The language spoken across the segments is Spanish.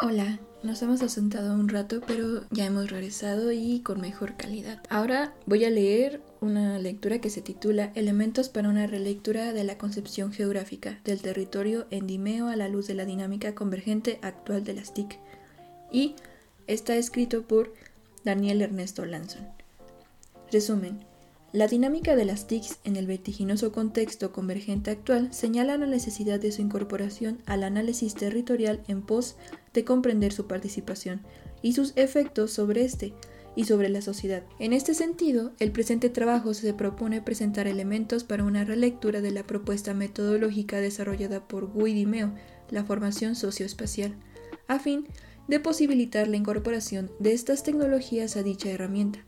Hola, nos hemos asentado un rato, pero ya hemos regresado y con mejor calidad. Ahora voy a leer una lectura que se titula Elementos para una relectura de la concepción geográfica del territorio endimeo a la luz de la dinámica convergente actual de las TIC. Y está escrito por Daniel Ernesto Lanson. Resumen. La dinámica de las TICs en el vertiginoso contexto convergente actual señala la necesidad de su incorporación al análisis territorial en pos de comprender su participación y sus efectos sobre este y sobre la sociedad. En este sentido, el presente trabajo se propone presentar elementos para una relectura de la propuesta metodológica desarrollada por Guy Dimeo, la formación socioespacial, a fin de posibilitar la incorporación de estas tecnologías a dicha herramienta.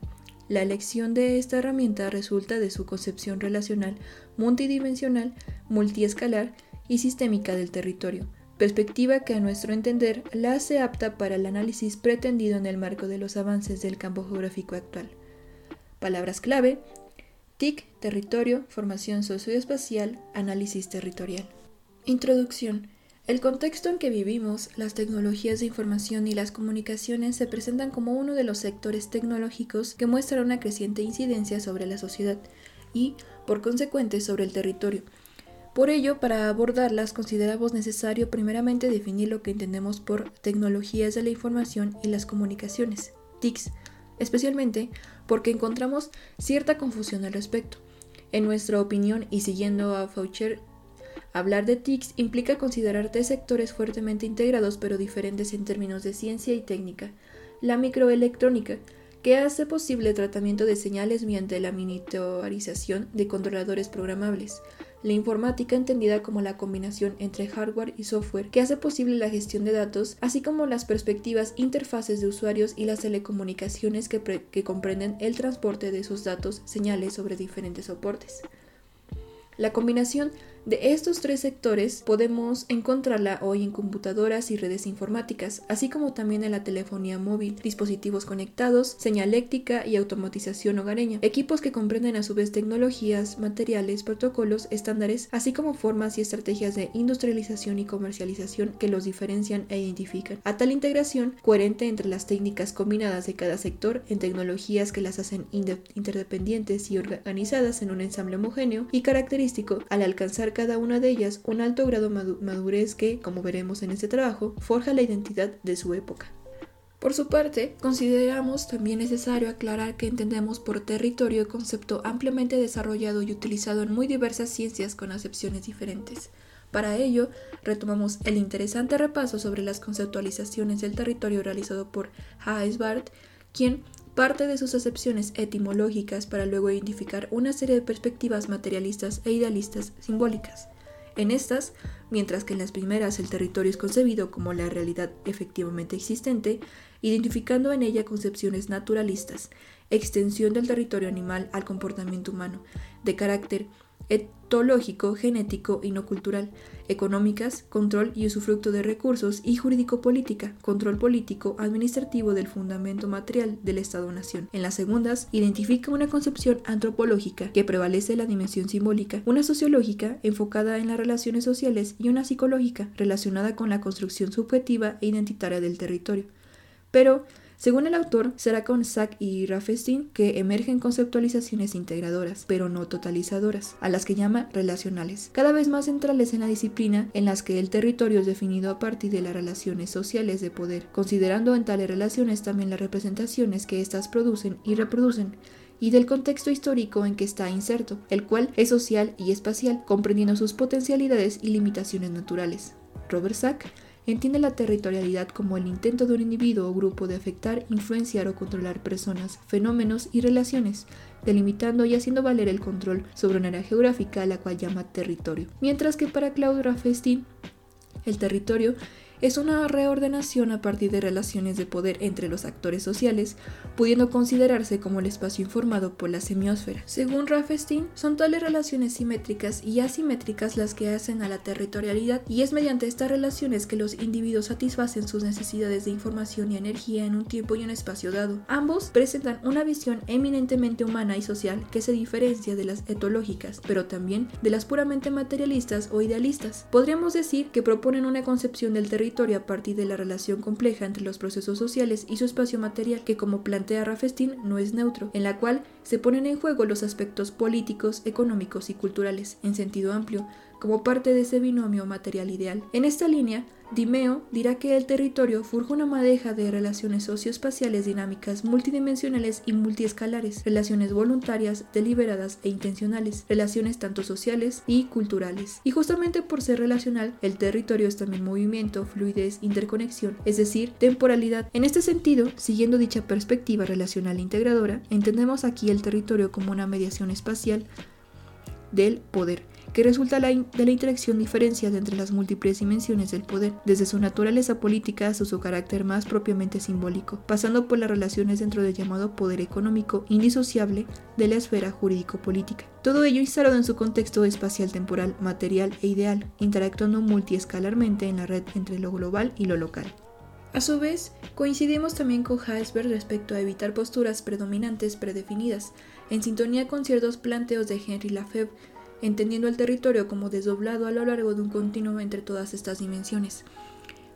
La elección de esta herramienta resulta de su concepción relacional, multidimensional, multiescalar y sistémica del territorio, perspectiva que a nuestro entender la hace apta para el análisis pretendido en el marco de los avances del campo geográfico actual. Palabras clave: TIC, territorio, formación socioespacial, análisis territorial. Introducción. El contexto en que vivimos, las tecnologías de información y las comunicaciones se presentan como uno de los sectores tecnológicos que muestran una creciente incidencia sobre la sociedad y, por consecuente, sobre el territorio. Por ello, para abordarlas consideramos necesario primeramente definir lo que entendemos por tecnologías de la información y las comunicaciones, TICs, especialmente porque encontramos cierta confusión al respecto. En nuestra opinión, y siguiendo a Faucher, Hablar de TICs implica considerar tres sectores fuertemente integrados pero diferentes en términos de ciencia y técnica. La microelectrónica, que hace posible el tratamiento de señales mediante la miniaturización de controladores programables. La informática entendida como la combinación entre hardware y software que hace posible la gestión de datos, así como las perspectivas interfaces de usuarios y las telecomunicaciones que, que comprenden el transporte de esos datos, señales sobre diferentes soportes. La combinación de estos tres sectores podemos encontrarla hoy en computadoras y redes informáticas, así como también en la telefonía móvil, dispositivos conectados, señaléctica y automatización hogareña, equipos que comprenden a su vez tecnologías, materiales, protocolos, estándares, así como formas y estrategias de industrialización y comercialización que los diferencian e identifican. A tal integración coherente entre las técnicas combinadas de cada sector en tecnologías que las hacen interdependientes y organizadas en un ensamble homogéneo y característico al alcanzar cada una de ellas un alto grado de madurez que, como veremos en este trabajo, forja la identidad de su época. Por su parte, consideramos también necesario aclarar que entendemos por territorio el concepto ampliamente desarrollado y utilizado en muy diversas ciencias con acepciones diferentes. Para ello, retomamos el interesante repaso sobre las conceptualizaciones del territorio realizado por Hayes Barth, quien parte de sus acepciones etimológicas para luego identificar una serie de perspectivas materialistas e idealistas simbólicas. En estas, mientras que en las primeras el territorio es concebido como la realidad efectivamente existente, identificando en ella concepciones naturalistas, extensión del territorio animal al comportamiento humano, de carácter etológico, genético y no cultural, económicas, control y usufructo de recursos y jurídico-política, control político administrativo del fundamento material del Estado-nación. En las segundas, identifica una concepción antropológica que prevalece la dimensión simbólica, una sociológica enfocada en las relaciones sociales y una psicológica relacionada con la construcción subjetiva e identitaria del territorio. Pero según el autor, será con Sack y Raffestein que emergen conceptualizaciones integradoras, pero no totalizadoras, a las que llama relacionales, cada vez más centrales en la disciplina en las que el territorio es definido a partir de las relaciones sociales de poder, considerando en tales relaciones también las representaciones que éstas producen y reproducen, y del contexto histórico en que está inserto, el cual es social y espacial, comprendiendo sus potencialidades y limitaciones naturales. Robert Sack entiende la territorialidad como el intento de un individuo o grupo de afectar, influenciar o controlar personas, fenómenos y relaciones, delimitando y haciendo valer el control sobre una área geográfica a la cual llama territorio. Mientras que para Claude Raffestein, el territorio es una reordenación a partir de relaciones de poder entre los actores sociales, pudiendo considerarse como el espacio informado por la semiósfera. Según Raffestein, son tales relaciones simétricas y asimétricas las que hacen a la territorialidad y es mediante estas relaciones que los individuos satisfacen sus necesidades de información y energía en un tiempo y un espacio dado. Ambos presentan una visión eminentemente humana y social que se diferencia de las etológicas, pero también de las puramente materialistas o idealistas. Podríamos decir que proponen una concepción del territorio a partir de la relación compleja entre los procesos sociales y su espacio material, que como plantea Rafestín no es neutro, en la cual se ponen en juego los aspectos políticos, económicos y culturales, en sentido amplio, como parte de ese binomio material ideal. En esta línea, Dimeo dirá que el territorio forja una madeja de relaciones socioespaciales dinámicas multidimensionales y multiescalares, relaciones voluntarias, deliberadas e intencionales, relaciones tanto sociales y culturales. Y justamente por ser relacional, el territorio es también movimiento, fluidez, interconexión, es decir, temporalidad. En este sentido, siguiendo dicha perspectiva relacional integradora, entendemos aquí el territorio como una mediación espacial del poder que resulta de la interacción diferenciada entre las múltiples dimensiones del poder, desde su naturaleza política hasta su carácter más propiamente simbólico, pasando por las relaciones dentro del llamado poder económico indisociable de la esfera jurídico-política. Todo ello instalado en su contexto espacial temporal, material e ideal, interactuando multiescalarmente en la red entre lo global y lo local. A su vez, coincidimos también con Heisberg respecto a evitar posturas predominantes predefinidas, en sintonía con ciertos planteos de Henry Lafebvre entendiendo el territorio como desdoblado a lo largo de un continuo entre todas estas dimensiones.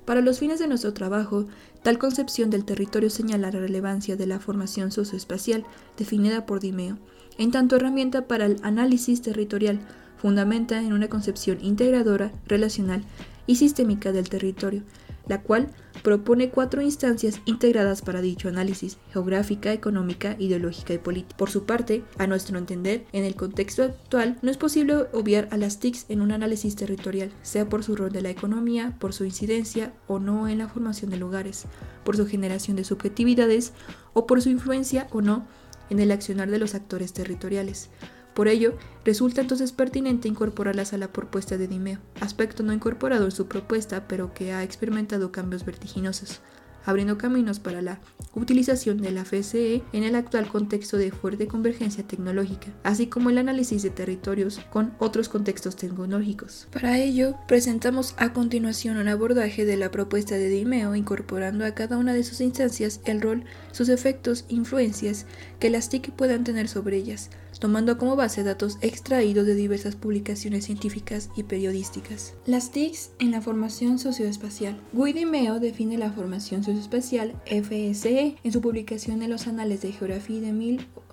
Para los fines de nuestro trabajo, tal concepción del territorio señala la relevancia de la formación socioespacial definida por Dimeo, en tanto herramienta para el análisis territorial, fundamenta en una concepción integradora, relacional y sistémica del territorio, la cual propone cuatro instancias integradas para dicho análisis, geográfica, económica, ideológica y política. Por su parte, a nuestro entender, en el contexto actual no es posible obviar a las TICs en un análisis territorial, sea por su rol de la economía, por su incidencia o no en la formación de lugares, por su generación de subjetividades o por su influencia o no en el accionar de los actores territoriales. Por ello, resulta entonces pertinente incorporarlas a la propuesta de Dimeo, aspecto no incorporado en su propuesta, pero que ha experimentado cambios vertiginosos abriendo caminos para la utilización de la FCE en el actual contexto de fuerte convergencia tecnológica, así como el análisis de territorios con otros contextos tecnológicos. Para ello, presentamos a continuación un abordaje de la propuesta de Dimeo incorporando a cada una de sus instancias el rol, sus efectos, influencias que las TIC puedan tener sobre ellas, tomando como base datos extraídos de diversas publicaciones científicas y periodísticas. Las TICs en la formación socioespacial. Guy Meo define la formación socioespacial FSE en su publicación en los Anales de Geografía de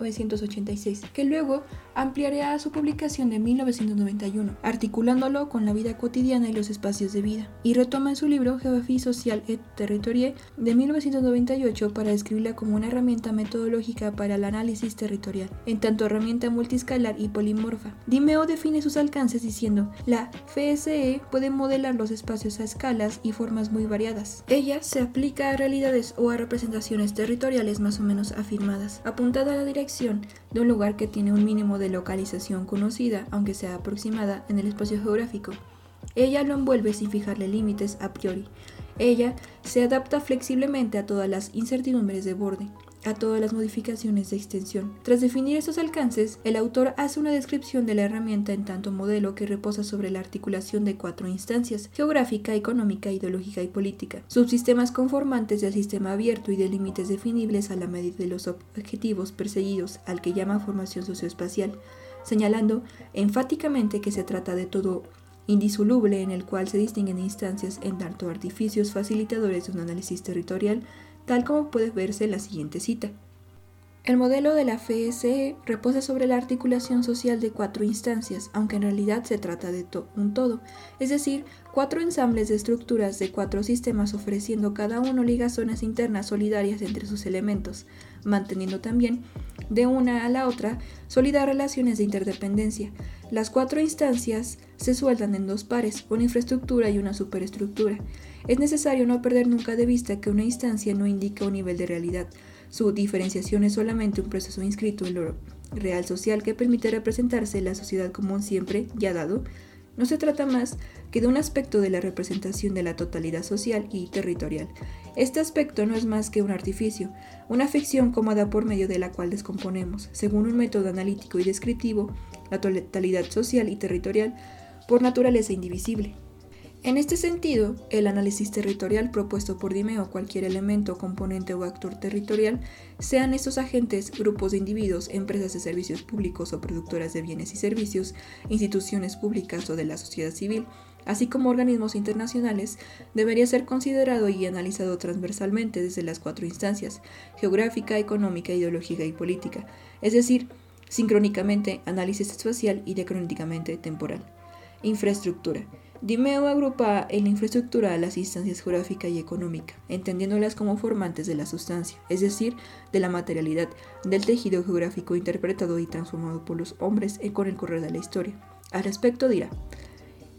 1986, que luego ampliaría a su publicación de 1991, articulándolo con la vida cotidiana y los espacios de vida, y retoma en su libro Geografía Social et Territorial de 1998 para describirla como una herramienta metodológica para el análisis territorial, en tanto herramienta multiscalar y polimorfa. Dimeo define sus alcances diciendo, la FSE puede modelar los espacios a escalas y formas muy variadas. Ella se aplica a realidades o a representaciones territoriales más o menos afirmadas, apuntada a la dirección de un lugar que tiene un mínimo de localización conocida, aunque sea aproximada, en el espacio geográfico. Ella lo envuelve sin fijarle límites a priori. Ella se adapta flexiblemente a todas las incertidumbres de borde a todas las modificaciones de extensión. Tras definir estos alcances, el autor hace una descripción de la herramienta en tanto modelo que reposa sobre la articulación de cuatro instancias, geográfica, económica, ideológica y política, subsistemas conformantes del sistema abierto y de límites definibles a la medida de los objetivos perseguidos al que llama formación socioespacial, señalando enfáticamente que se trata de todo indisoluble en el cual se distinguen instancias en tanto artificios facilitadores de un análisis territorial tal como puede verse en la siguiente cita. El modelo de la FSE reposa sobre la articulación social de cuatro instancias, aunque en realidad se trata de un todo, es decir, cuatro ensambles de estructuras de cuatro sistemas ofreciendo cada uno ligazones internas solidarias entre sus elementos, manteniendo también de una a la otra sólidas relaciones de interdependencia. Las cuatro instancias se sueldan en dos pares, una infraestructura y una superestructura. Es necesario no perder nunca de vista que una instancia no indica un nivel de realidad. Su diferenciación es solamente un proceso inscrito en lo real social que permite representarse la sociedad como un siempre ya dado. No se trata más que de un aspecto de la representación de la totalidad social y territorial. Este aspecto no es más que un artificio, una ficción cómoda por medio de la cual descomponemos, según un método analítico y descriptivo, la totalidad social y territorial por naturaleza indivisible. En este sentido, el análisis territorial propuesto por Dimeo cualquier elemento, componente o actor territorial, sean estos agentes, grupos de individuos, empresas de servicios públicos o productoras de bienes y servicios, instituciones públicas o de la sociedad civil, así como organismos internacionales, debería ser considerado y analizado transversalmente desde las cuatro instancias, geográfica, económica, ideológica y política, es decir, sincrónicamente, análisis espacial y diacrónicamente temporal. Infraestructura. Dimeo agrupa en la infraestructura a las instancias geográfica y económica, entendiéndolas como formantes de la sustancia, es decir, de la materialidad, del tejido geográfico interpretado y transformado por los hombres con el correr de la historia. Al respecto dirá,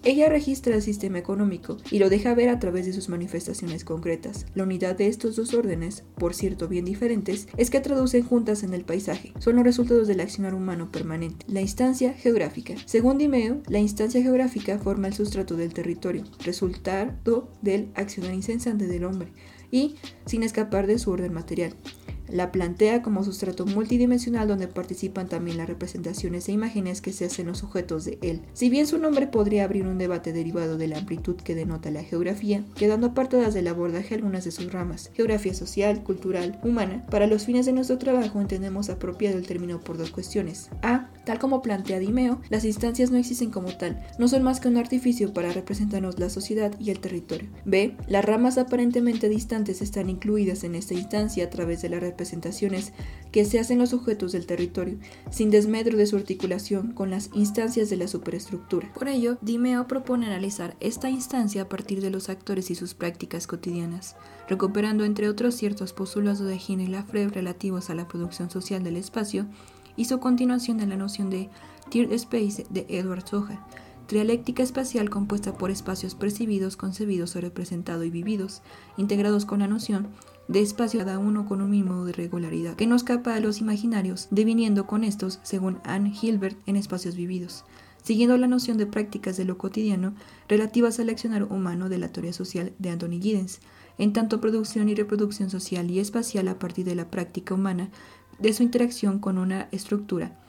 ella registra el sistema económico y lo deja ver a través de sus manifestaciones concretas. La unidad de estos dos órdenes, por cierto bien diferentes, es que traducen juntas en el paisaje. Son los resultados del accionar humano permanente. La instancia geográfica. Según Dimeo, la instancia geográfica forma el sustrato del territorio, resultado del accionar incesante del hombre, y sin escapar de su orden material. La plantea como sustrato multidimensional donde participan también las representaciones e imágenes que se hacen los sujetos de él. Si bien su nombre podría abrir un debate derivado de la amplitud que denota la geografía, quedando apartadas del abordaje algunas de sus ramas, geografía social, cultural, humana, para los fines de nuestro trabajo entendemos apropiado el término por dos cuestiones. A. Tal como plantea Dimeo, las instancias no existen como tal, no son más que un artificio para representarnos la sociedad y el territorio. B. Las ramas aparentemente distantes están incluidas en esta instancia a través de la representaciones que se hacen los sujetos del territorio, sin desmedro de su articulación con las instancias de la superestructura. Por ello, Dimeo propone analizar esta instancia a partir de los actores y sus prácticas cotidianas, recuperando entre otros ciertos postulados de Gine y Lafreve relativos a la producción social del espacio y su continuación en la noción de Tiered Space de Edward Soja, trialéctica espacial compuesta por espacios percibidos, concebidos o representados y vividos, integrados con la noción de espacio cada uno con un mínimo de regularidad, que no escapa a los imaginarios, deviniendo con estos, según Anne Hilbert, en espacios vividos, siguiendo la noción de prácticas de lo cotidiano relativas al accionar humano de la teoría social de Anthony Giddens, en tanto producción y reproducción social y espacial a partir de la práctica humana de su interacción con una estructura,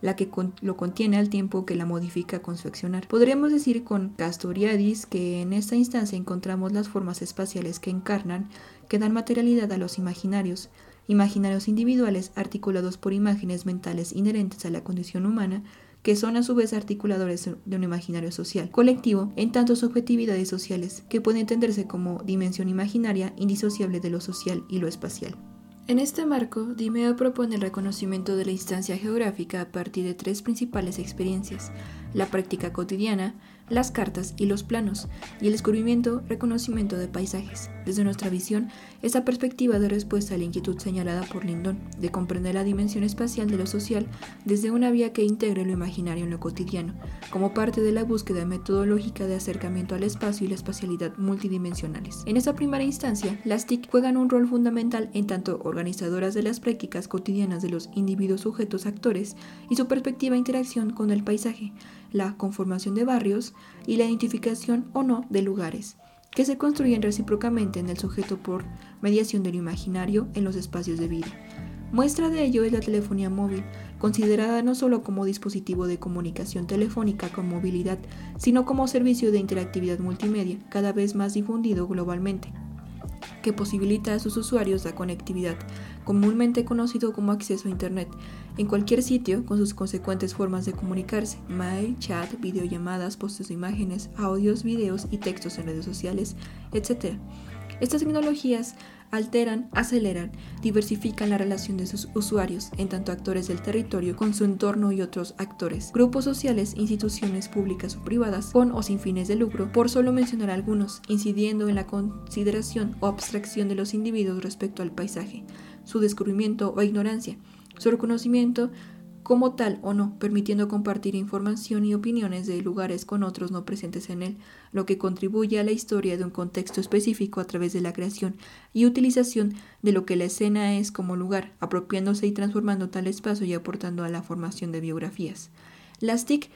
la que lo contiene al tiempo que la modifica con su. Podríamos decir con Castoriadis que en esta instancia encontramos las formas espaciales que encarnan que dan materialidad a los imaginarios, imaginarios individuales articulados por imágenes mentales inherentes a la condición humana, que son a su vez articuladores de un imaginario social, colectivo en tanto subjetividades sociales, que puede entenderse como dimensión imaginaria indisociable de lo social y lo espacial. En este marco, Dimeo propone el reconocimiento de la instancia geográfica a partir de tres principales experiencias, la práctica cotidiana, las cartas y los planos, y el descubrimiento, reconocimiento de paisajes. Desde nuestra visión, esta perspectiva de respuesta a la inquietud señalada por Lindon de comprender la dimensión espacial de lo social desde una vía que integre lo imaginario en lo cotidiano, como parte de la búsqueda metodológica de acercamiento al espacio y la espacialidad multidimensionales. En esa primera instancia, las TIC juegan un rol fundamental en tanto organizadoras de las prácticas cotidianas de los individuos sujetos actores y su perspectiva e interacción con el paisaje, la conformación de barrios y la identificación o no de lugares, que se construyen recíprocamente en el sujeto por mediación del imaginario en los espacios de vida. Muestra de ello es la telefonía móvil, considerada no solo como dispositivo de comunicación telefónica con movilidad, sino como servicio de interactividad multimedia, cada vez más difundido globalmente, que posibilita a sus usuarios la conectividad, comúnmente conocido como acceso a Internet, en cualquier sitio con sus consecuentes formas de comunicarse, mail, chat, videollamadas, postes de imágenes, audios, videos y textos en redes sociales, etc. Estas tecnologías alteran, aceleran, diversifican la relación de sus usuarios, en tanto actores del territorio, con su entorno y otros actores, grupos sociales, instituciones públicas o privadas, con o sin fines de lucro, por solo mencionar algunos, incidiendo en la consideración o abstracción de los individuos respecto al paisaje, su descubrimiento o ignorancia, su reconocimiento como tal o no, permitiendo compartir información y opiniones de lugares con otros no presentes en él, lo que contribuye a la historia de un contexto específico a través de la creación y utilización de lo que la escena es como lugar, apropiándose y transformando tal espacio y aportando a la formación de biografías. Las TIC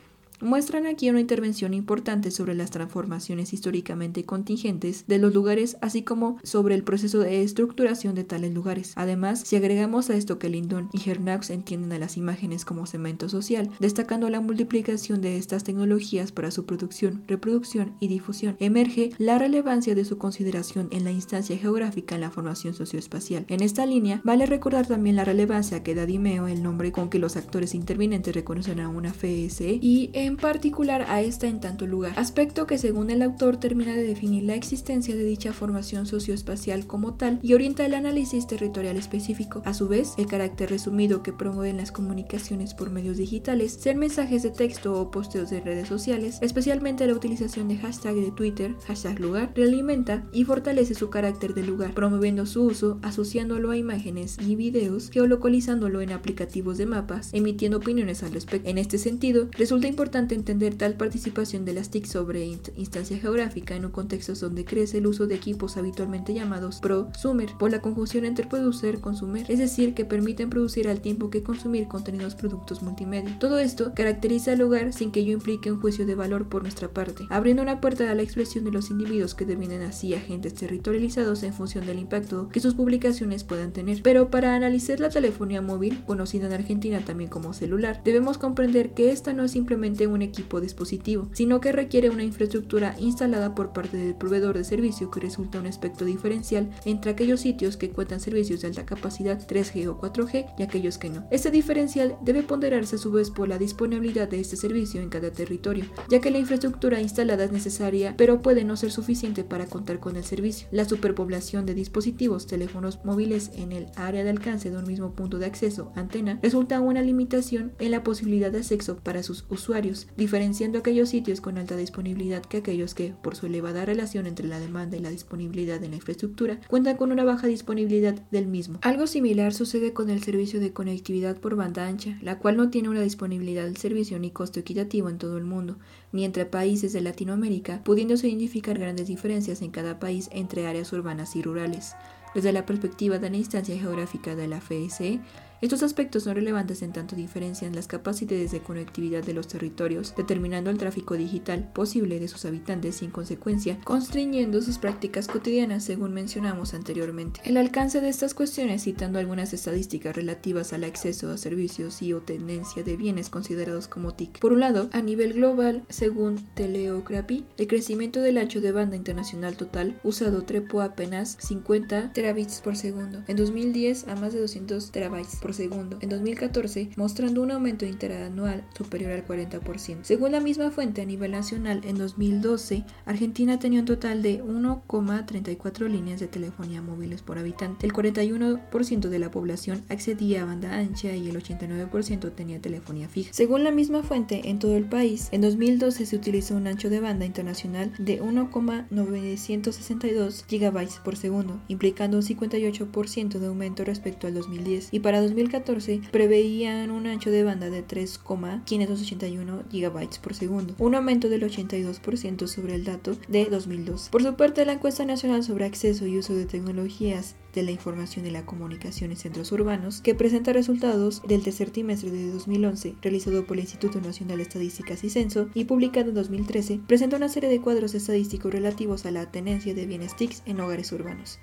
muestran aquí una intervención importante sobre las transformaciones históricamente contingentes de los lugares, así como sobre el proceso de estructuración de tales lugares. Además, si agregamos a esto que Lindon y Hernaux entienden a las imágenes como cemento social, destacando la multiplicación de estas tecnologías para su producción, reproducción y difusión, emerge la relevancia de su consideración en la instancia geográfica en la formación socioespacial. En esta línea, vale recordar también la relevancia que da Dimeo el nombre con que los actores intervinientes reconocen a una FSE y en particular a esta en tanto lugar, aspecto que según el autor termina de definir la existencia de dicha formación socioespacial como tal y orienta el análisis territorial específico. A su vez, el carácter resumido que promueven las comunicaciones por medios digitales, sean mensajes de texto o posteos de redes sociales, especialmente la utilización de hashtag de Twitter, hashtag lugar, realimenta y fortalece su carácter de lugar, promoviendo su uso, asociándolo a imágenes y videos, geolocalizándolo en aplicativos de mapas, emitiendo opiniones al respecto. En este sentido, resulta importante entender tal participación de las TIC sobre instancia geográfica en un contexto donde crece el uso de equipos habitualmente llamados prosumer, por la conjunción entre producer consumer, es decir, que permiten producir al tiempo que consumir contenidos productos multimedia. Todo esto caracteriza al lugar sin que ello implique un juicio de valor por nuestra parte, abriendo una puerta a la expresión de los individuos que devienen así agentes territorializados en función del impacto que sus publicaciones puedan tener. Pero para analizar la telefonía móvil, conocida en Argentina también como celular, debemos comprender que esta no es simplemente un equipo dispositivo, sino que requiere una infraestructura instalada por parte del proveedor de servicio que resulta un aspecto diferencial entre aquellos sitios que cuentan servicios de alta capacidad 3G o 4G y aquellos que no. Este diferencial debe ponderarse a su vez por la disponibilidad de este servicio en cada territorio, ya que la infraestructura instalada es necesaria, pero puede no ser suficiente para contar con el servicio. La superpoblación de dispositivos teléfonos móviles en el área de alcance de un mismo punto de acceso, antena, resulta una limitación en la posibilidad de acceso para sus usuarios, diferenciando aquellos sitios con alta disponibilidad que aquellos que, por su elevada relación entre la demanda y la disponibilidad de la infraestructura, cuentan con una baja disponibilidad del mismo. Algo similar sucede con el servicio de conectividad por banda ancha, la cual no tiene una disponibilidad del servicio ni costo equitativo en todo el mundo, ni entre países de Latinoamérica, pudiéndose identificar grandes diferencias en cada país entre áreas urbanas y rurales. Desde la perspectiva de la instancia geográfica de la FSE, estos aspectos son relevantes en tanto diferencian las capacidades de conectividad de los territorios, determinando el tráfico digital posible de sus habitantes sin consecuencia, constriñendo sus prácticas cotidianas según mencionamos anteriormente. El alcance de estas cuestiones, citando algunas estadísticas relativas al acceso a servicios y o tendencia de bienes considerados como TIC. Por un lado, a nivel global, según Teleocrapi, el crecimiento del ancho de banda internacional total usado trepó apenas 50 terabits por segundo, en 2010 a más de 200 terabytes por segundo en 2014, mostrando un aumento interanual superior al 40%. Según la misma fuente a nivel nacional, en 2012, Argentina tenía un total de 1,34 líneas de telefonía móviles por habitante. El 41% de la población accedía a banda ancha y el 89% tenía telefonía fija. Según la misma fuente, en todo el país, en 2012 se utilizó un ancho de banda internacional de 1,962 GB por segundo, implicando un 58% de aumento respecto al 2010. Y para 2014 preveían un ancho de banda de 3,581 GB por segundo, un aumento del 82% sobre el dato de 2002. Por su parte, la encuesta nacional sobre acceso y uso de tecnologías de la información y la comunicación en centros urbanos, que presenta resultados del tercer trimestre de 2011, realizado por el Instituto Nacional de Estadísticas y Censo y publicado en 2013, presenta una serie de cuadros estadísticos relativos a la tenencia de bienes TICs en hogares urbanos.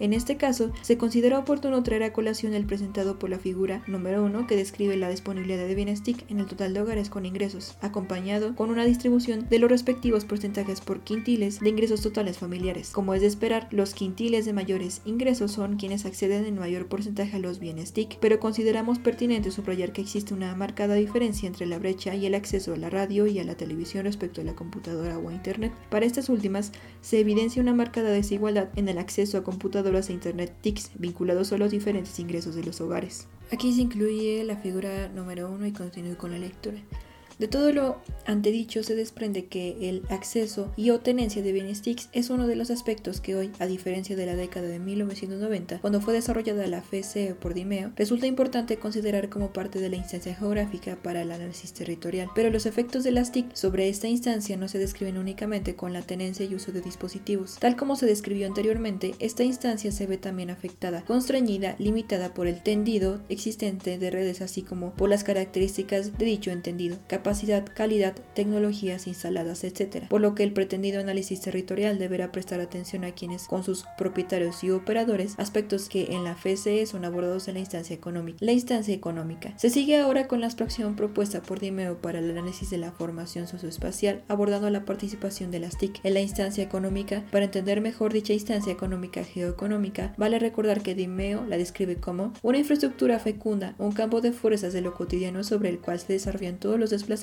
En este caso, se considera oportuno traer a colación el presentado por la figura número 1 que describe la disponibilidad de bienes TIC en el total de hogares con ingresos, acompañado con una distribución de los respectivos porcentajes por quintiles de ingresos totales familiares. Como es de esperar, los quintiles de mayores ingresos son quienes acceden en mayor porcentaje a los bienes TIC, pero consideramos pertinente subrayar que existe una marcada diferencia entre la brecha y el acceso a la radio y a la televisión respecto a la computadora o a Internet. Para estas últimas, se evidencia una marcada desigualdad en el acceso a a Internet TICs vinculados a los diferentes ingresos de los hogares. Aquí se incluye la figura número 1 y continúo con la lectura. De todo lo antedicho se desprende que el acceso y o tenencia de bienes TICs es uno de los aspectos que hoy, a diferencia de la década de 1990, cuando fue desarrollada la FCE por Dimeo, resulta importante considerar como parte de la instancia geográfica para el análisis territorial. Pero los efectos de las TIC sobre esta instancia no se describen únicamente con la tenencia y uso de dispositivos. Tal como se describió anteriormente, esta instancia se ve también afectada, constreñida, limitada por el tendido existente de redes así como por las características de dicho entendido, capacidad, calidad, tecnologías instaladas, etc. Por lo que el pretendido análisis territorial deberá prestar atención a quienes, con sus propietarios y operadores, aspectos que en la FCE son abordados en la instancia económica. La instancia económica. Se sigue ahora con la abstracción propuesta por Dimeo para el análisis de la formación socioespacial, abordando la participación de las TIC en la instancia económica. Para entender mejor dicha instancia económica geoeconómica, vale recordar que Dimeo la describe como una infraestructura fecunda, un campo de fuerzas de lo cotidiano sobre el cual se desarrollan todos los desplazamientos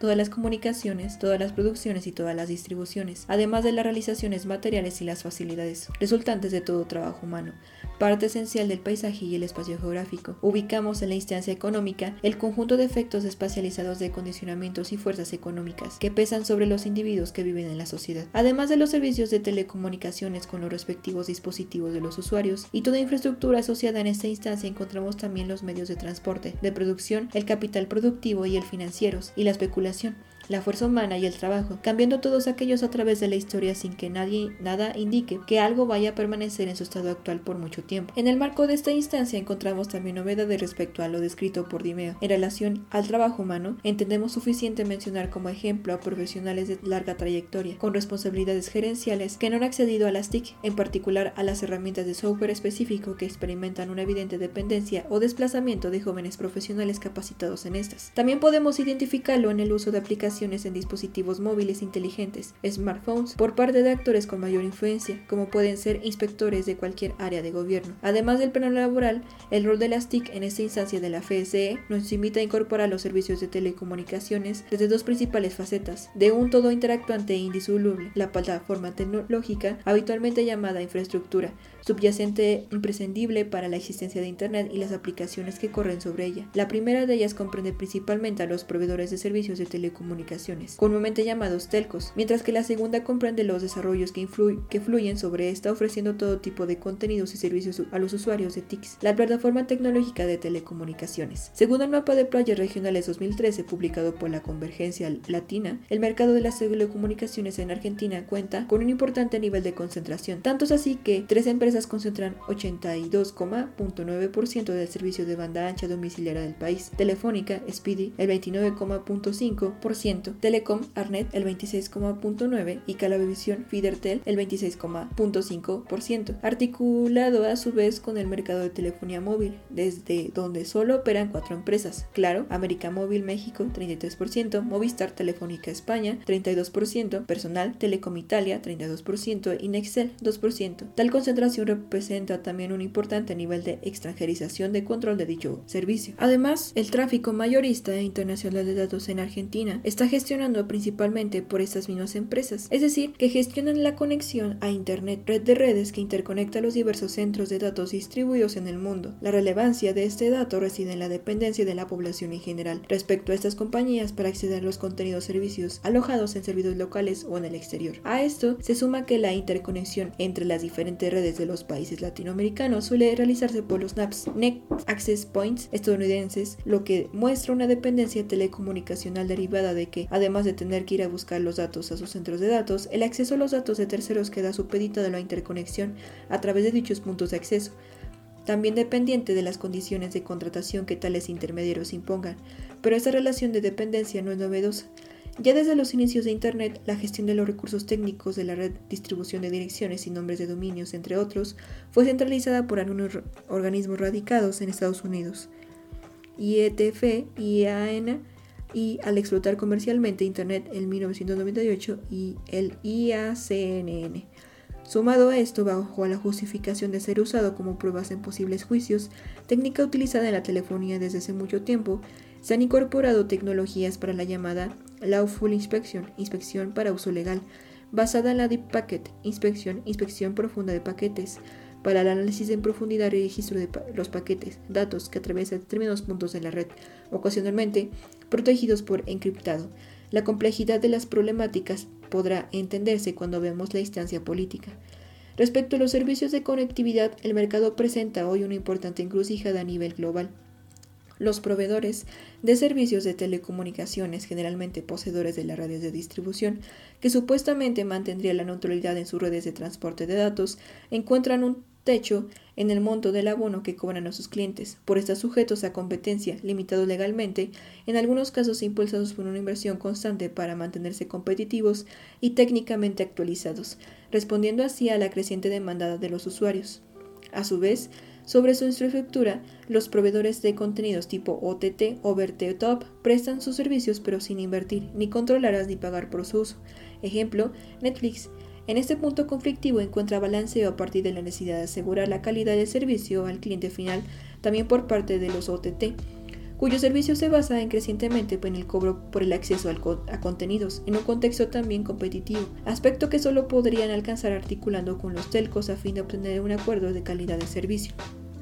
todas las comunicaciones, todas las producciones y todas las distribuciones, además de las realizaciones materiales y las facilidades resultantes de todo trabajo humano, parte esencial del paisaje y el espacio geográfico. Ubicamos en la instancia económica el conjunto de efectos espacializados de condicionamientos y fuerzas económicas que pesan sobre los individuos que viven en la sociedad, además de los servicios de telecomunicaciones con los respectivos dispositivos de los usuarios y toda infraestructura asociada en esta instancia encontramos también los medios de transporte, de producción, el capital productivo y el financieros y la especulación la fuerza humana y el trabajo, cambiando todos aquellos a través de la historia sin que nadie nada indique que algo vaya a permanecer en su estado actual por mucho tiempo. En el marco de esta instancia encontramos también novedades respecto a lo descrito por Dimeo. En relación al trabajo humano, entendemos suficiente mencionar como ejemplo a profesionales de larga trayectoria, con responsabilidades gerenciales que no han accedido a las TIC, en particular a las herramientas de software específico que experimentan una evidente dependencia o desplazamiento de jóvenes profesionales capacitados en estas. También podemos identificarlo en el uso de aplicaciones en dispositivos móviles inteligentes, smartphones, por parte de actores con mayor influencia, como pueden ser inspectores de cualquier área de gobierno. Además del plano laboral, el rol de las TIC en esta instancia de la FSE nos invita a incorporar los servicios de telecomunicaciones desde dos principales facetas, de un todo interactuante e indisoluble, la plataforma tecnológica, habitualmente llamada infraestructura, subyacente imprescindible para la existencia de Internet y las aplicaciones que corren sobre ella. La primera de ellas comprende principalmente a los proveedores de servicios de telecomunicaciones, comúnmente llamados telcos, mientras que la segunda comprende los desarrollos que, que fluyen sobre esta ofreciendo todo tipo de contenidos y servicios a los usuarios de TICS, la plataforma tecnológica de telecomunicaciones. Según el mapa de playas regionales 2013 publicado por la Convergencia Latina, el mercado de las telecomunicaciones en Argentina cuenta con un importante nivel de concentración, tanto es así que tres empresas concentran 82,9% del servicio de banda ancha domiciliaria del país. Telefónica, Speedy, el 29,5%, Telecom, Arnet, el 26,9% y Calavisión, Fidertel, el 26,5%. Articulado a su vez con el mercado de telefonía móvil, desde donde solo operan cuatro empresas. Claro, América Móvil México, 33%, Movistar Telefónica España, 32%, Personal Telecom Italia, 32% y Nexel, 2%. Tal concentración representa también un importante nivel de extranjerización de control de dicho servicio. Además, el tráfico mayorista internacional de datos en Argentina está gestionado principalmente por estas mismas empresas, es decir, que gestionan la conexión a Internet, red de redes que interconecta los diversos centros de datos distribuidos en el mundo. La relevancia de este dato reside en la dependencia de la población en general respecto a estas compañías para acceder a los contenidos servicios alojados en servidores locales o en el exterior. A esto se suma que la interconexión entre las diferentes redes de los países latinoamericanos suele realizarse por los NAPs, Net Access Points estadounidenses, lo que muestra una dependencia telecomunicacional derivada de que, además de tener que ir a buscar los datos a sus centros de datos, el acceso a los datos de terceros queda supeditado a la interconexión a través de dichos puntos de acceso también dependiente de las condiciones de contratación que tales intermediarios impongan, pero esta relación de dependencia no es novedosa. Ya desde los inicios de Internet, la gestión de los recursos técnicos de la red, distribución de direcciones y nombres de dominios, entre otros, fue centralizada por algunos organismos radicados en Estados Unidos, IETF, IAN, y al explotar comercialmente Internet en 1998 y el IACNN. Sumado a esto, bajo la justificación de ser usado como pruebas en posibles juicios, técnica utilizada en la telefonía desde hace mucho tiempo, se han incorporado tecnologías para la llamada Lawful Inspection, inspección para uso legal, basada en la Deep Packet, inspección, inspección profunda de paquetes, para el análisis en profundidad y registro de los paquetes, datos que atraviesan determinados puntos de la red, ocasionalmente protegidos por encriptado. La complejidad de las problemáticas podrá entenderse cuando vemos la instancia política. Respecto a los servicios de conectividad, el mercado presenta hoy una importante encrucijada a nivel global. Los proveedores de servicios de telecomunicaciones, generalmente poseedores de las redes de distribución, que supuestamente mantendrían la neutralidad en sus redes de transporte de datos, encuentran un techo en el monto del abono que cobran a sus clientes, por estar sujetos a competencia, limitados legalmente, en algunos casos impulsados por una inversión constante para mantenerse competitivos y técnicamente actualizados, respondiendo así a la creciente demanda de los usuarios. A su vez, sobre su infraestructura, los proveedores de contenidos tipo OTT over the top prestan sus servicios pero sin invertir, ni controlarás ni pagar por su uso. Ejemplo, Netflix. En este punto conflictivo encuentra balanceo a partir de la necesidad de asegurar la calidad del servicio al cliente final, también por parte de los OTT. Cuyo servicio se basa en crecientemente en el cobro por el acceso a contenidos, en un contexto también competitivo, aspecto que solo podrían alcanzar articulando con los telcos a fin de obtener un acuerdo de calidad de servicio.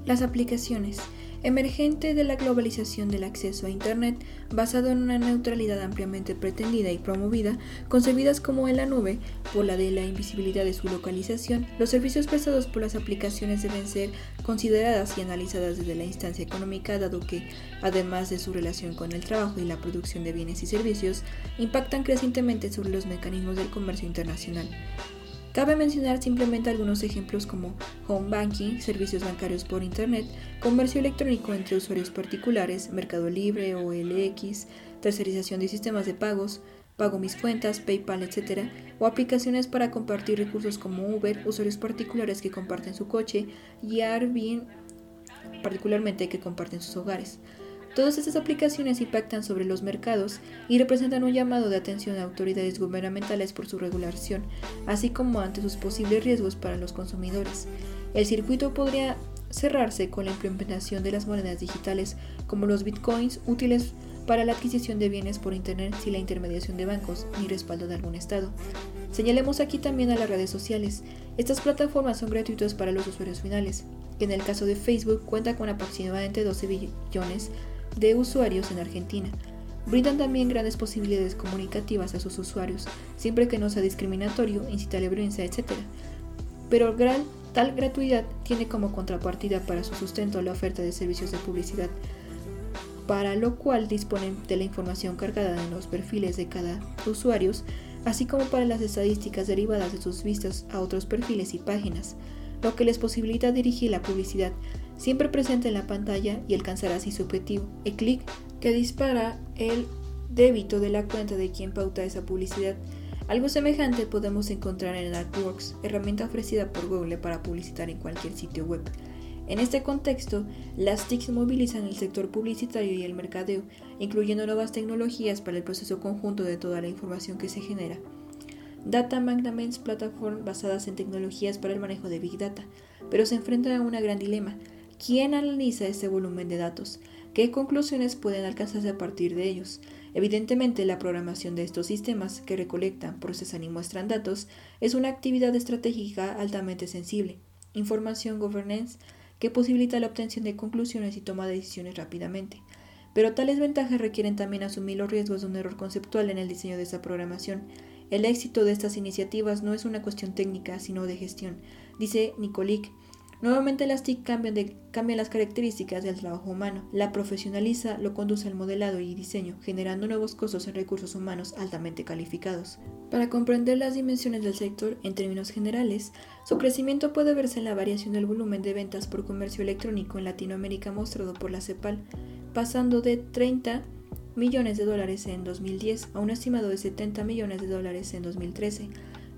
Las aplicaciones emergente de la globalización del acceso a Internet, basado en una neutralidad ampliamente pretendida y promovida, concebidas como en la nube, por la de la invisibilidad de su localización, los servicios prestados por las aplicaciones deben ser consideradas y analizadas desde la instancia económica, dado que, además de su relación con el trabajo y la producción de bienes y servicios, impactan crecientemente sobre los mecanismos del comercio internacional. Cabe mencionar simplemente algunos ejemplos como home banking, servicios bancarios por Internet, comercio electrónico entre usuarios particulares, Mercado Libre o LX, tercerización de sistemas de pagos, pago mis cuentas, PayPal, etc., o aplicaciones para compartir recursos como Uber, usuarios particulares que comparten su coche y Airbnb, particularmente que comparten sus hogares. Todas estas aplicaciones impactan sobre los mercados y representan un llamado de atención a autoridades gubernamentales por su regulación, así como ante sus posibles riesgos para los consumidores. El circuito podría cerrarse con la implementación de las monedas digitales como los bitcoins útiles para la adquisición de bienes por Internet sin la intermediación de bancos ni respaldo de algún Estado. Señalemos aquí también a las redes sociales. Estas plataformas son gratuitas para los usuarios finales, que en el caso de Facebook cuenta con aproximadamente 12 billones de usuarios en Argentina. Brindan también grandes posibilidades comunicativas a sus usuarios, siempre que no sea discriminatorio, incita a la violencia, etc. Pero tal gratuidad tiene como contrapartida para su sustento la oferta de servicios de publicidad, para lo cual disponen de la información cargada en los perfiles de cada usuario, así como para las estadísticas derivadas de sus vistas a otros perfiles y páginas, lo que les posibilita dirigir la publicidad siempre presente en la pantalla y alcanzar así su objetivo, el clic que dispara el débito de la cuenta de quien pauta esa publicidad. Algo semejante podemos encontrar en AdWords, herramienta ofrecida por Google para publicitar en cualquier sitio web. En este contexto, las TICs movilizan el sector publicitario y el mercadeo, incluyendo nuevas tecnologías para el proceso conjunto de toda la información que se genera. Data Management Platform basadas en tecnologías para el manejo de Big Data, pero se enfrentan a un gran dilema. ¿Quién analiza este volumen de datos? ¿Qué conclusiones pueden alcanzarse a partir de ellos? Evidentemente, la programación de estos sistemas que recolectan, procesan y muestran datos es una actividad estratégica altamente sensible. Información governance que posibilita la obtención de conclusiones y toma de decisiones rápidamente. Pero tales ventajas requieren también asumir los riesgos de un error conceptual en el diseño de esa programación. El éxito de estas iniciativas no es una cuestión técnica, sino de gestión, dice Nikolic Nuevamente las TIC cambian, cambian las características del trabajo humano, la profesionaliza, lo conduce al modelado y diseño, generando nuevos costos en recursos humanos altamente calificados. Para comprender las dimensiones del sector en términos generales, su crecimiento puede verse en la variación del volumen de ventas por comercio electrónico en Latinoamérica mostrado por la CEPAL, pasando de 30 millones de dólares en 2010 a un estimado de 70 millones de dólares en 2013,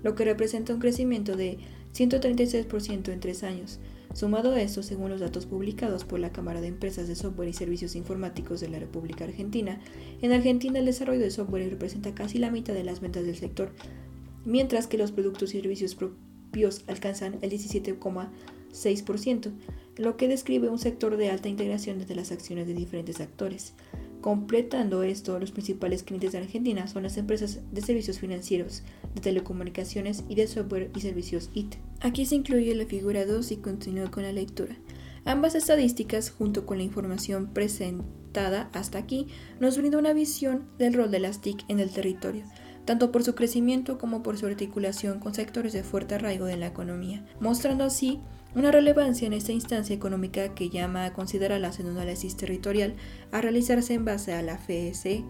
lo que representa un crecimiento de 136% en tres años. Sumado a esto, según los datos publicados por la Cámara de Empresas de Software y Servicios Informáticos de la República Argentina, en Argentina el desarrollo de software representa casi la mitad de las ventas del sector, mientras que los productos y servicios propios alcanzan el 17,6%, lo que describe un sector de alta integración desde las acciones de diferentes actores. Completando esto, los principales clientes de Argentina son las empresas de servicios financieros, de telecomunicaciones y de software y servicios IT. Aquí se incluye la figura 2 y continúo con la lectura. Ambas estadísticas, junto con la información presentada hasta aquí, nos brinda una visión del rol de las TIC en el territorio, tanto por su crecimiento como por su articulación con sectores de fuerte arraigo de la economía, mostrando así una relevancia en esta instancia económica que llama a considerarlas en un análisis territorial a realizarse en base a la FSE.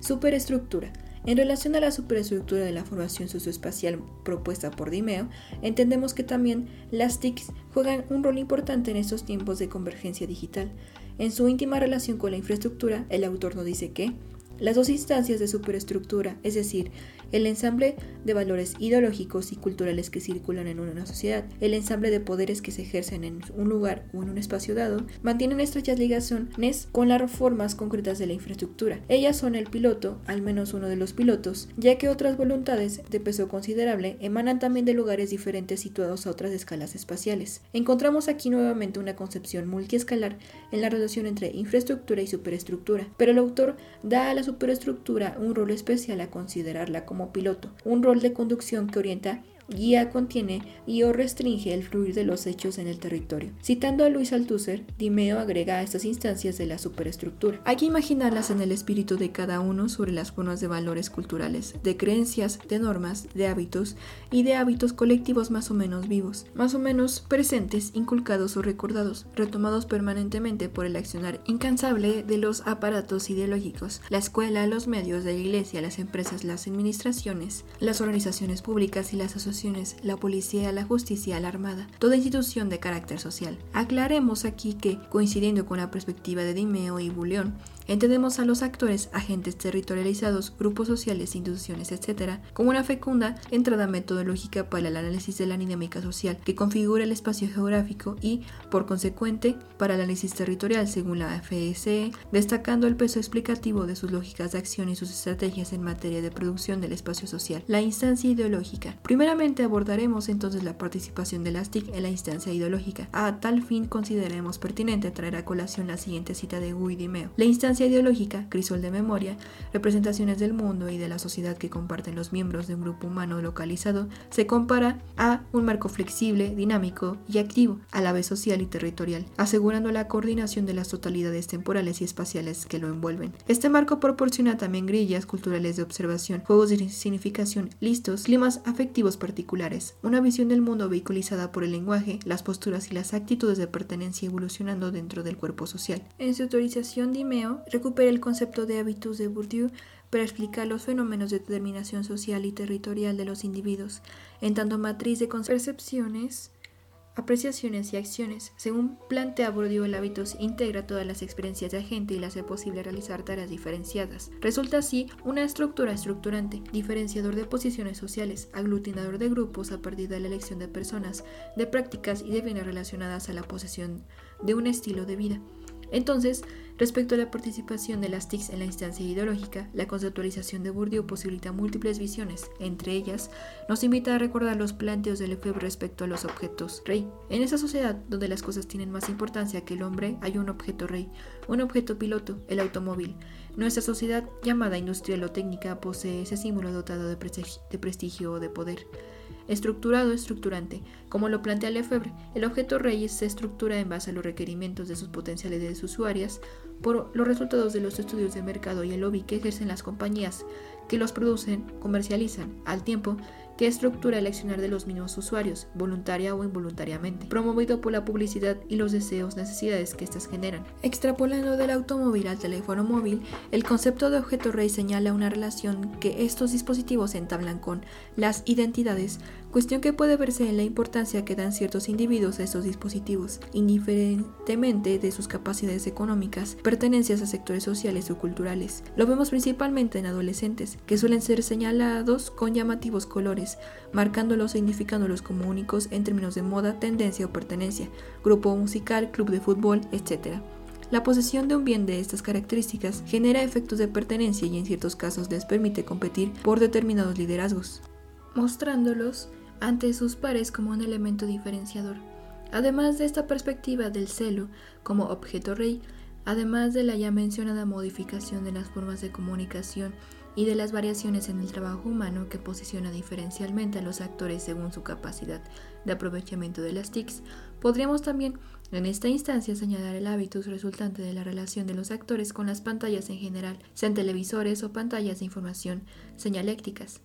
Superestructura. En relación a la superestructura de la formación socioespacial propuesta por Dimeo, entendemos que también las TICs juegan un rol importante en estos tiempos de convergencia digital. En su íntima relación con la infraestructura, el autor nos dice que las dos instancias de superestructura, es decir, el ensamble de valores ideológicos y culturales que circulan en una sociedad, el ensamble de poderes que se ejercen en un lugar o en un espacio dado, mantienen estrechas ligaciones con las formas concretas de la infraestructura. Ellas son el piloto, al menos uno de los pilotos, ya que otras voluntades de peso considerable emanan también de lugares diferentes situados a otras escalas espaciales. Encontramos aquí nuevamente una concepción multiescalar en la relación entre infraestructura y superestructura, pero el autor da a la superestructura un rol especial a considerarla como piloto, un rol de conducción que orienta guía, contiene y o restringe el fluir de los hechos en el territorio. Citando a Luis Althusser, Dimeo agrega a estas instancias de la superestructura. Hay que imaginarlas en el espíritu de cada uno sobre las formas de valores culturales, de creencias, de normas, de hábitos y de hábitos colectivos más o menos vivos, más o menos presentes, inculcados o recordados, retomados permanentemente por el accionar incansable de los aparatos ideológicos, la escuela, los medios de la iglesia, las empresas, las administraciones, las organizaciones públicas y las asociaciones la policía, la justicia, la armada, toda institución de carácter social. Aclaremos aquí que, coincidiendo con la perspectiva de Dimeo y Bullion, Entendemos a los actores, agentes territorializados, grupos sociales, instituciones, etc., como una fecunda entrada metodológica para el análisis de la dinámica social que configura el espacio geográfico y, por consecuente, para el análisis territorial según la FSE, destacando el peso explicativo de sus lógicas de acción y sus estrategias en materia de producción del espacio social. La instancia ideológica. Primeramente abordaremos entonces la participación de las TIC en la instancia ideológica. A tal fin consideremos pertinente traer a colación la siguiente cita de Guy Dimeo. La instancia ideológica, crisol de memoria, representaciones del mundo y de la sociedad que comparten los miembros de un grupo humano localizado, se compara a un marco flexible, dinámico y activo, a la vez social y territorial, asegurando la coordinación de las totalidades temporales y espaciales que lo envuelven. Este marco proporciona también grillas culturales de observación, juegos de significación listos, climas afectivos particulares, una visión del mundo vehiculizada por el lenguaje, las posturas y las actitudes de pertenencia evolucionando dentro del cuerpo social. En su autorización, Dimeo recupera el concepto de hábitos de Bourdieu para explicar los fenómenos de determinación social y territorial de los individuos, en tanto matriz de percepciones, apreciaciones y acciones. Según plantea Bourdieu, el hábitos integra todas las experiencias de agente y le hace posible realizar tareas diferenciadas. Resulta así una estructura estructurante, diferenciador de posiciones sociales, aglutinador de grupos a partir de la elección de personas, de prácticas y de bienes relacionadas a la posesión de un estilo de vida. Entonces, respecto a la participación de las TICs en la instancia ideológica, la conceptualización de Bourdieu posibilita múltiples visiones. Entre ellas, nos invita a recordar los planteos de Lefebvre respecto a los objetos rey. En esa sociedad donde las cosas tienen más importancia que el hombre, hay un objeto rey, un objeto piloto, el automóvil. Nuestra sociedad, llamada industrial o técnica, posee ese símbolo dotado de, prestigio o de poder estructurado estructurante. Como lo plantea Lefebvre, el objeto Reyes se estructura en base a los requerimientos de sus potencialidades usuarias, por los resultados de los estudios de mercado y el lobby que ejercen las compañías que los producen, comercializan, al tiempo que estructura el accionar de los mismos usuarios, voluntaria o involuntariamente, promovido por la publicidad y los deseos, necesidades que éstas generan. Extrapolando del automóvil al teléfono móvil, el concepto de objeto rey señala una relación que estos dispositivos entablan con las identidades, cuestión que puede verse en la importancia que dan ciertos individuos a estos dispositivos, indiferentemente de sus capacidades económicas, pertenencias a sectores sociales o culturales. Lo vemos principalmente en adolescentes, que suelen ser señalados con llamativos colores marcándolos e identificándolos como únicos en términos de moda, tendencia o pertenencia, grupo musical, club de fútbol, etc. La posesión de un bien de estas características genera efectos de pertenencia y en ciertos casos les permite competir por determinados liderazgos, mostrándolos ante sus pares como un elemento diferenciador. Además de esta perspectiva del celo como objeto rey, además de la ya mencionada modificación de las formas de comunicación y de las variaciones en el trabajo humano que posiciona diferencialmente a los actores según su capacidad de aprovechamiento de las TICs, podríamos también en esta instancia señalar el hábitus resultante de la relación de los actores con las pantallas en general, sean televisores o pantallas de información señalécticas.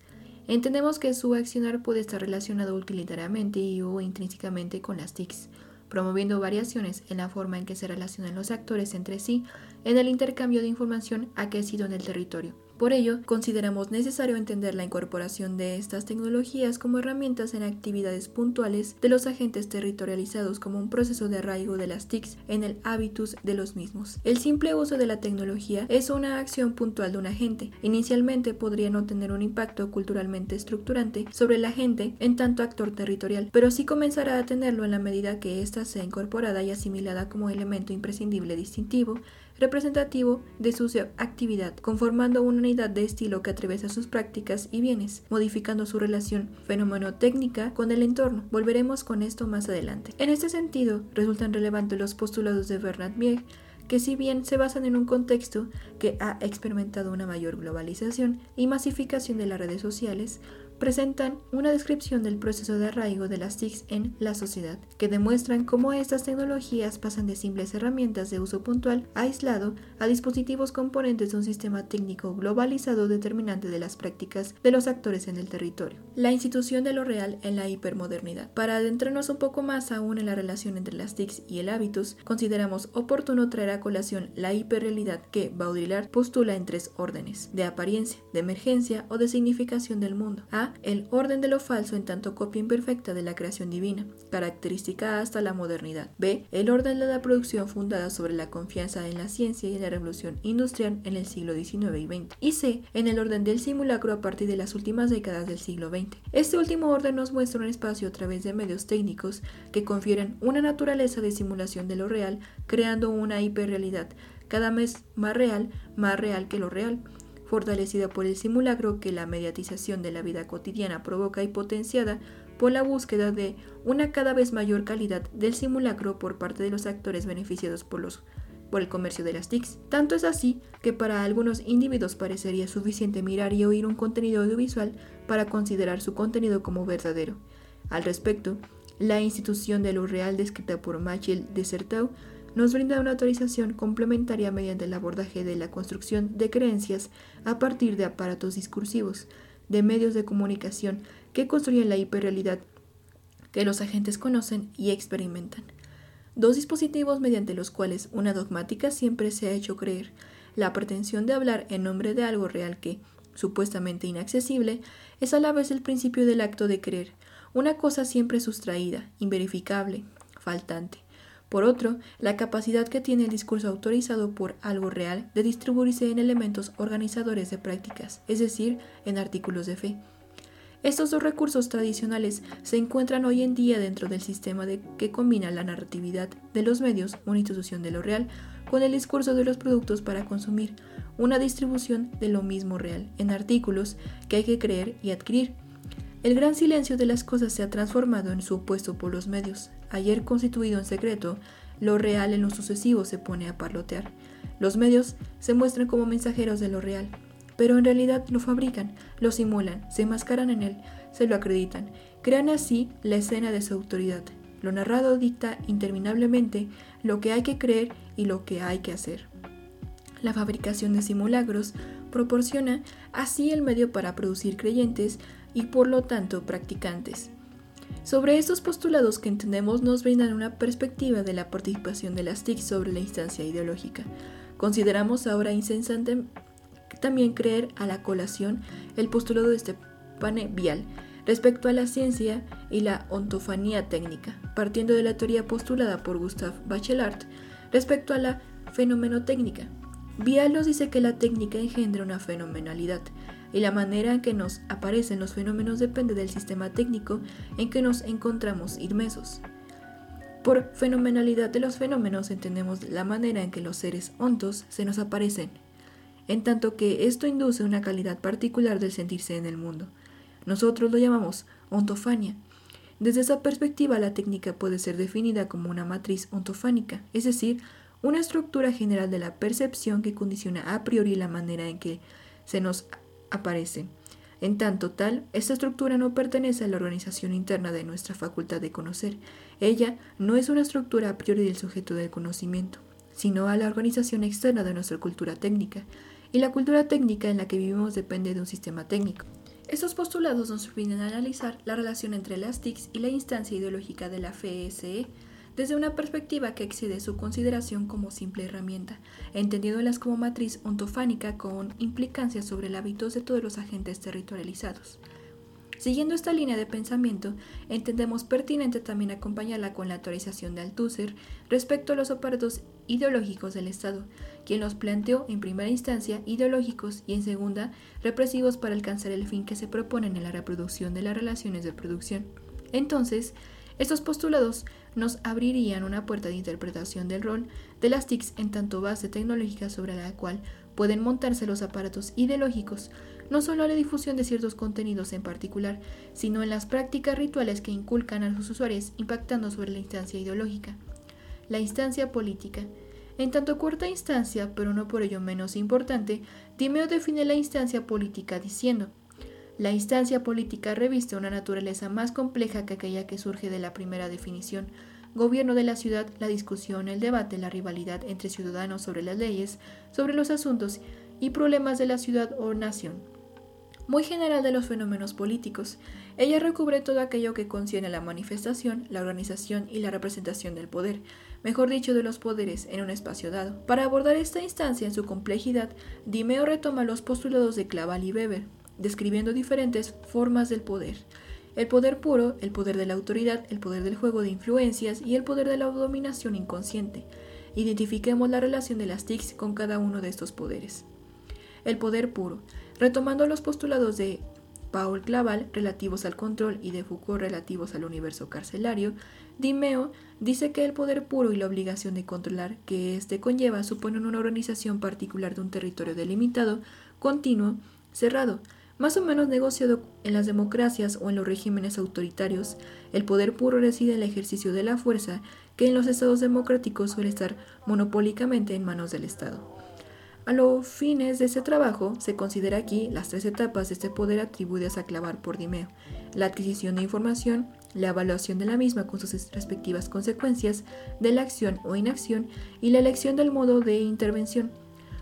Entendemos que su accionar puede estar relacionado utilitariamente y o intrínsecamente con las TICs, promoviendo variaciones en la forma en que se relacionan los actores entre sí en el intercambio de información aquecido en el territorio Por ello, consideramos necesario entender la incorporación de estas tecnologías como herramientas en actividades puntuales de los agentes territorializados como un proceso de arraigo de las TICs en el hábitus de los mismos. El simple uso de la tecnología es una acción puntual de un agente. Inicialmente podría no tener un impacto culturalmente estructurante sobre el agente en tanto actor territorial, pero sí comenzará a tenerlo en la medida que ésta sea incorporada y asimilada como elemento imprescindible distintivo representativo de su actividad, conformando una unidad de estilo que atraviesa sus prácticas y bienes, modificando su relación fenómeno-técnica con el entorno. Volveremos con esto más adelante. En este sentido, resultan relevantes los postulados de Bernard Mieg, que si bien se basan en un contexto que ha experimentado una mayor globalización y masificación de las redes sociales, presentan una descripción del proceso de arraigo de las TICs en la sociedad, que demuestran cómo estas tecnologías pasan de simples herramientas de uso puntual aislado a dispositivos componentes de un sistema técnico globalizado determinante de las prácticas de los actores en el territorio. La institución de lo real en la hipermodernidad. Para adentrarnos un poco más aún en la relación entre las TICs y el hábitus, consideramos oportuno traer a colación la hiperrealidad que Baudrillard postula en tres órdenes, de apariencia, de emergencia o de significación del mundo. A el orden de lo falso en tanto copia imperfecta de la creación divina, característica hasta la modernidad. B. El orden de la producción fundada sobre la confianza en la ciencia y en la revolución industrial en el siglo XIX y XX. Y C. En el orden del simulacro a partir de las últimas décadas del siglo XX. Este último orden nos muestra un espacio a través de medios técnicos que confieren una naturaleza de simulación de lo real, creando una hiperrealidad cada vez más real, más real que lo real fortalecida por el simulacro que la mediatización de la vida cotidiana provoca y potenciada por la búsqueda de una cada vez mayor calidad del simulacro por parte de los actores beneficiados por el comercio de las TICs. Tanto es así que para algunos individuos parecería suficiente mirar y oír un contenido audiovisual para considerar su contenido como verdadero. Al respecto, la institución de lo real descrita por Machel de nos brinda una autorización complementaria mediante el abordaje de la construcción de creencias a partir de aparatos discursivos, de medios de comunicación que construyen la hiperrealidad que los agentes conocen y experimentan. Dos dispositivos mediante los cuales una dogmática siempre se ha hecho creer, la pretensión de hablar en nombre de algo real que, supuestamente inaccesible, es a la vez el principio del acto de creer, una cosa siempre sustraída, inverificable, faltante. Por otro, la capacidad que tiene el discurso autorizado por algo real de distribuirse en elementos organizadores de prácticas, es decir, en artículos de fe. Estos dos recursos tradicionales se encuentran hoy en día dentro del sistema de que combina la narratividad de los medios, una institución de lo real, con el discurso de los productos para consumir, una distribución de lo mismo real, en artículos que hay que creer y adquirir. El gran silencio de las cosas se ha transformado en su opuesto por los medios. Ayer constituido en secreto, lo real en lo sucesivo se pone a parlotear. Los medios se muestran como mensajeros de lo real, pero en realidad lo fabrican, lo simulan, se enmascaran en él, se lo acreditan, crean así la escena de su autoridad. Lo narrado dicta interminablemente lo que hay que creer y lo que hay que hacer. La fabricación de simulacros proporciona así el medio para producir creyentes y por lo tanto practicantes. Sobre estos postulados que entendemos nos brindan una perspectiva de la participación de las TIC sobre la instancia ideológica. Consideramos ahora insensante también creer a la colación el postulado de Stepane Vial respecto a la ciencia y la ontofanía técnica, partiendo de la teoría postulada por Gustave Bachelard respecto a la fenomenotécnica. Vial nos dice que la técnica engendra una fenomenalidad, y la manera en que nos aparecen los fenómenos depende del sistema técnico en que nos encontramos inmersos. Por fenomenalidad de los fenómenos entendemos la manera en que los seres ontos se nos aparecen, en tanto que esto induce una calidad particular del sentirse en el mundo. Nosotros lo llamamos ontofania. Desde esa perspectiva la técnica puede ser definida como una matriz ontofánica, es decir, una estructura general de la percepción que condiciona a priori la manera en que se nos aparece. En tanto tal, esta estructura no pertenece a la organización interna de nuestra facultad de conocer. Ella no es una estructura a priori del sujeto del conocimiento, sino a la organización externa de nuestra cultura técnica. Y la cultura técnica en la que vivimos depende de un sistema técnico. Estos postulados nos permiten analizar la relación entre las TICs y la instancia ideológica de la FSE desde una perspectiva que excede su consideración como simple herramienta, entendiéndolas como matriz ontofánica con implicancias sobre el hábitos de todos los agentes territorializados. Siguiendo esta línea de pensamiento, entendemos pertinente también acompañarla con la autorización de Althusser respecto a los aparatos ideológicos del Estado, quien los planteó en primera instancia ideológicos y en segunda represivos para alcanzar el fin que se proponen en la reproducción de las relaciones de producción. Entonces, estos postulados nos abrirían una puerta de interpretación del rol de las TICs en tanto base tecnológica sobre la cual pueden montarse los aparatos ideológicos, no solo a la difusión de ciertos contenidos en particular, sino en las prácticas rituales que inculcan a sus usuarios impactando sobre la instancia ideológica. La instancia política. En tanto cuarta instancia, pero no por ello menos importante, Timeo define la instancia política diciendo, la instancia política reviste una naturaleza más compleja que aquella que surge de la primera definición. Gobierno de la ciudad, la discusión, el debate, la rivalidad entre ciudadanos sobre las leyes, sobre los asuntos y problemas de la ciudad o nación. Muy general de los fenómenos políticos, ella recubre todo aquello que concierne la manifestación, la organización y la representación del poder, mejor dicho, de los poderes en un espacio dado. Para abordar esta instancia en su complejidad, Dimeo retoma los postulados de Claval y Weber, describiendo diferentes formas del poder. El poder puro, el poder de la autoridad, el poder del juego de influencias y el poder de la dominación inconsciente. Identifiquemos la relación de las TICs con cada uno de estos poderes. El poder puro. Retomando los postulados de Paul Claval relativos al control y de Foucault relativos al universo carcelario, Dimeo dice que el poder puro y la obligación de controlar que éste conlleva suponen una organización particular de un territorio delimitado, continuo, cerrado, más o menos negociado en las democracias o en los regímenes autoritarios, el poder puro reside en el ejercicio de la fuerza que en los estados democráticos suele estar monopólicamente en manos del Estado. A los fines de ese trabajo se considera aquí las tres etapas de este poder atribuidas a clavar por Dimeo, la adquisición de información, la evaluación de la misma con sus respectivas consecuencias de la acción o inacción y la elección del modo de intervención.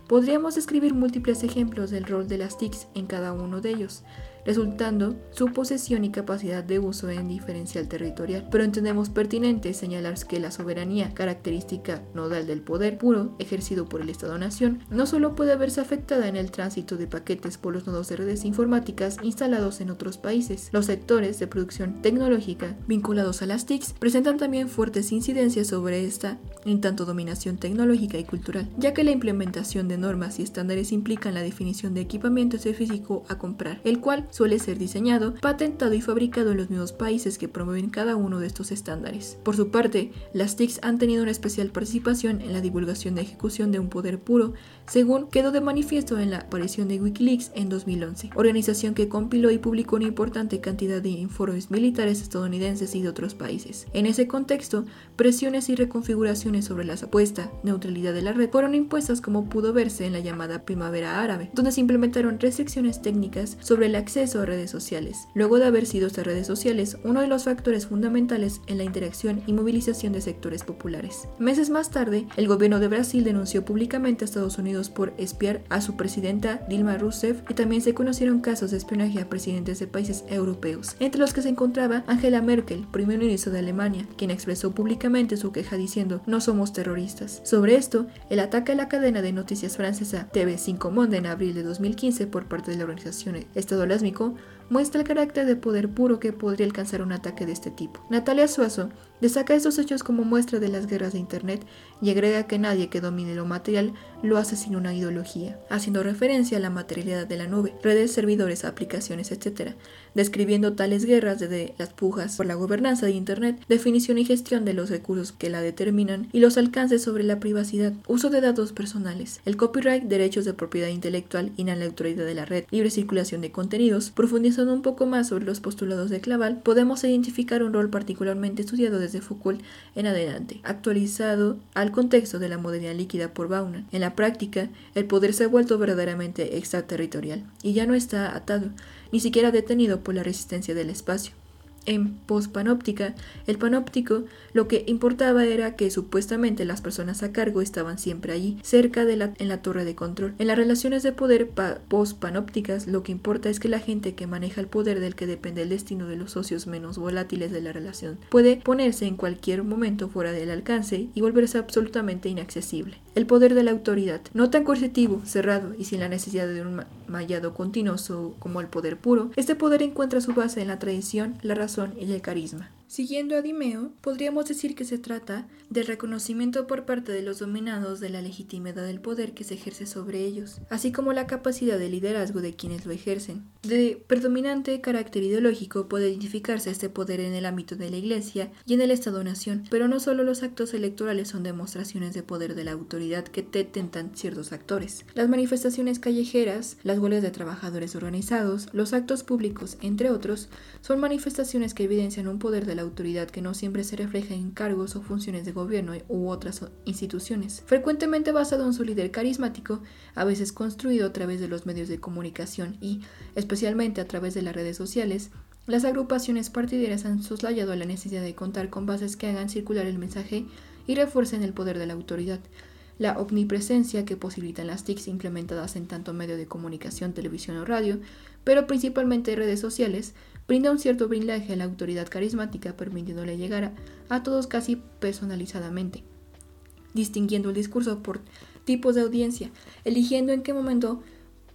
Podríamos escribir múltiples ejemplos del rol de las TICs en cada uno de ellos, resultando su posesión y capacidad de uso en diferencial territorial. Pero entendemos pertinente señalar que la soberanía, característica nodal del poder puro ejercido por el Estado-Nación, no solo puede verse afectada en el tránsito de paquetes por los nodos de redes informáticas instalados en otros países. Los sectores de producción tecnológica vinculados a las TICs presentan también fuertes incidencias sobre esta en tanto dominación tecnológica y cultural, ya que la implementación de normas y estándares implican la definición de equipamiento físico a comprar, el cual suele ser diseñado, patentado y fabricado en los mismos países que promueven cada uno de estos estándares. Por su parte, las TICs han tenido una especial participación en la divulgación de ejecución de un poder puro, según quedó de manifiesto en la aparición de Wikileaks en 2011, organización que compiló y publicó una importante cantidad de informes militares estadounidenses y de otros países. En ese contexto, presiones y reconfiguraciones sobre la supuesta neutralidad de la red fueron impuestas como pudo verse en la llamada Primavera Árabe, donde se implementaron restricciones técnicas sobre el acceso a redes sociales, luego de haber sido estas redes sociales uno de los factores fundamentales en la interacción y movilización de sectores populares. Meses más tarde, el gobierno de Brasil denunció públicamente a Estados Unidos por espiar a su presidenta Dilma Rousseff y también se conocieron casos de espionaje a presidentes de países europeos, entre los que se encontraba Angela Merkel, primer ministro de Alemania, quien expresó públicamente su queja diciendo no somos terroristas. Sobre esto, el ataque a la cadena de noticias francesa TV5 Monde en abril de 2015 por parte de la organización Estado Lásmico muestra el carácter de poder puro que podría alcanzar un ataque de este tipo. Natalia Suazo Destaca estos hechos como muestra de las guerras de Internet y agrega que nadie que domine lo material lo hace sin una ideología, haciendo referencia a la materialidad de la nube, redes, servidores, aplicaciones, etc., describiendo tales guerras desde las pujas por la gobernanza de Internet, definición y gestión de los recursos que la determinan y los alcances sobre la privacidad, uso de datos personales, el copyright, derechos de propiedad intelectual y la neutralidad de la red, libre circulación de contenidos, profundizando un poco más sobre los postulados de Claval, podemos identificar un rol particularmente estudiado de Foucault en adelante, actualizado al contexto de la modernidad líquida por Bauman. En la práctica, el poder se ha vuelto verdaderamente extraterritorial y ya no está atado, ni siquiera detenido por la resistencia del espacio. En pospanóptica, el panóptico lo que importaba era que supuestamente las personas a cargo estaban siempre allí, cerca de la, en la torre de control. En las relaciones de poder pospanópticas, lo que importa es que la gente que maneja el poder del que depende el destino de los socios menos volátiles de la relación puede ponerse en cualquier momento fuera del alcance y volverse absolutamente inaccesible. El poder de la autoridad, no tan coercitivo, cerrado y sin la necesidad de un mallado continuoso como el poder puro, este poder encuentra su base en la tradición, la razón y el carisma. Siguiendo a Dimeo, podríamos decir que se trata del reconocimiento por parte de los dominados de la legitimidad del poder que se ejerce sobre ellos, así como la capacidad de liderazgo de quienes lo ejercen. De predominante carácter ideológico puede identificarse este poder en el ámbito de la Iglesia y en el Estado-nación, pero no solo los actos electorales son demostraciones de poder de la autoridad que tentan ciertos actores. Las manifestaciones callejeras, las huelgas de trabajadores organizados, los actos públicos, entre otros, son manifestaciones que evidencian un poder de la autoridad que no siempre se refleja en cargos o funciones de gobierno u otras instituciones, frecuentemente basado en su líder carismático, a veces construido a través de los medios de comunicación y, especialmente a través de las redes sociales, las agrupaciones partidarias han soslayado la necesidad de contar con bases que hagan circular el mensaje y refuercen el poder de la autoridad. La omnipresencia que posibilitan las TICs implementadas en tanto medio de comunicación, televisión o radio, pero principalmente redes sociales, brinda un cierto blindaje a la autoridad carismática, permitiéndole llegar a, todos casi personalizadamente, distinguiendo el discurso por tipos de audiencia, eligiendo en qué momento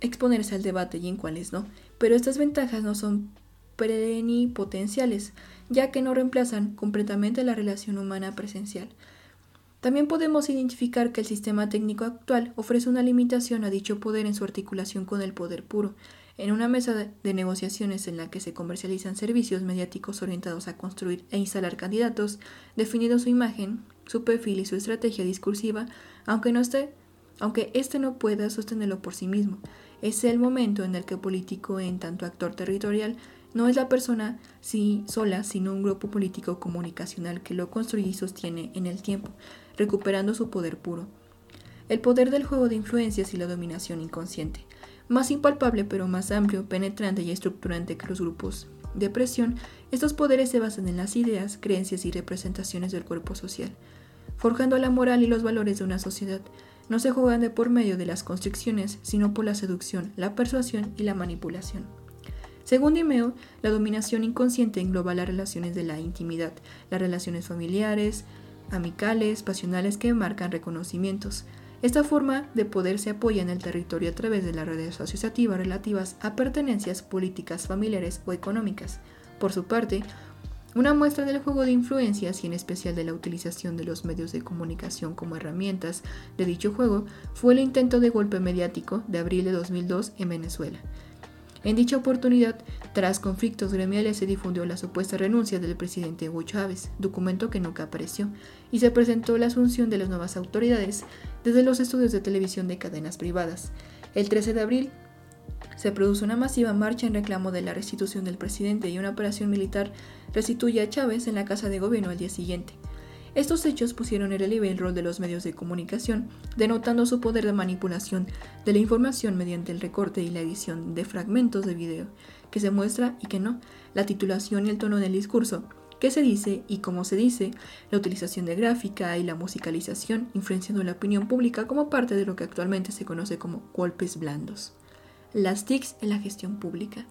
exponerse al debate y en cuáles no. Pero estas ventajas no son plenipotenciales, ya que no reemplazan completamente la relación humana presencial. También podemos identificar que el sistema técnico actual ofrece una limitación a dicho poder en su articulación con el poder puro, en una mesa de negociaciones en la que se comercializan servicios mediáticos orientados a construir e instalar candidatos, definiendo su imagen, su perfil y su estrategia discursiva, aunque no esté, aunque éste no pueda sostenerlo por sí mismo. Es el momento en el que el político, en tanto actor territorial, no es la persona si, sola, sino un grupo político comunicacional que lo construye y sostiene en el tiempo, recuperando su poder puro. El poder del juego de influencias y la dominación inconsciente más impalpable pero más amplio, penetrante y estructurante que los grupos de presión, estos poderes se basan en las ideas, creencias y representaciones del cuerpo social, forjando la moral y los valores de una sociedad. No se juegan de por medio de las constricciones, sino por la seducción, la persuasión y la manipulación. Según Dimeo, la dominación inconsciente engloba las relaciones de la intimidad, las relaciones familiares, amicales, pasionales que marcan reconocimientos, esta forma de poder se apoya en el territorio a través de las redes asociativas relativas a pertenencias políticas, familiares o económicas. Por su parte, una muestra del juego de influencias y en especial de la utilización de los medios de comunicación como herramientas de dicho juego fue el intento de golpe mediático de abril de 2002 en Venezuela. En dicha oportunidad, tras conflictos gremiales, se difundió la supuesta renuncia del presidente Hugo Chávez, documento que nunca apareció, y se presentó la asunción de las nuevas autoridades desde los estudios de televisión de cadenas privadas. El 13 de abril se produjo una masiva marcha en reclamo de la restitución del presidente y una operación militar restituye a Chávez en la Casa de Gobierno al día siguiente. Estos hechos pusieron en relieve el rol de los medios de comunicación, denotando su poder de manipulación de la información mediante el recorte y la edición de fragmentos de video, que se muestra y que no, la titulación y el tono del discurso, qué se dice y cómo se dice, la utilización de gráfica y la musicalización, influenciando la opinión pública como parte de lo que actualmente se conoce como golpes blandos. Las TICs en la gestión pública.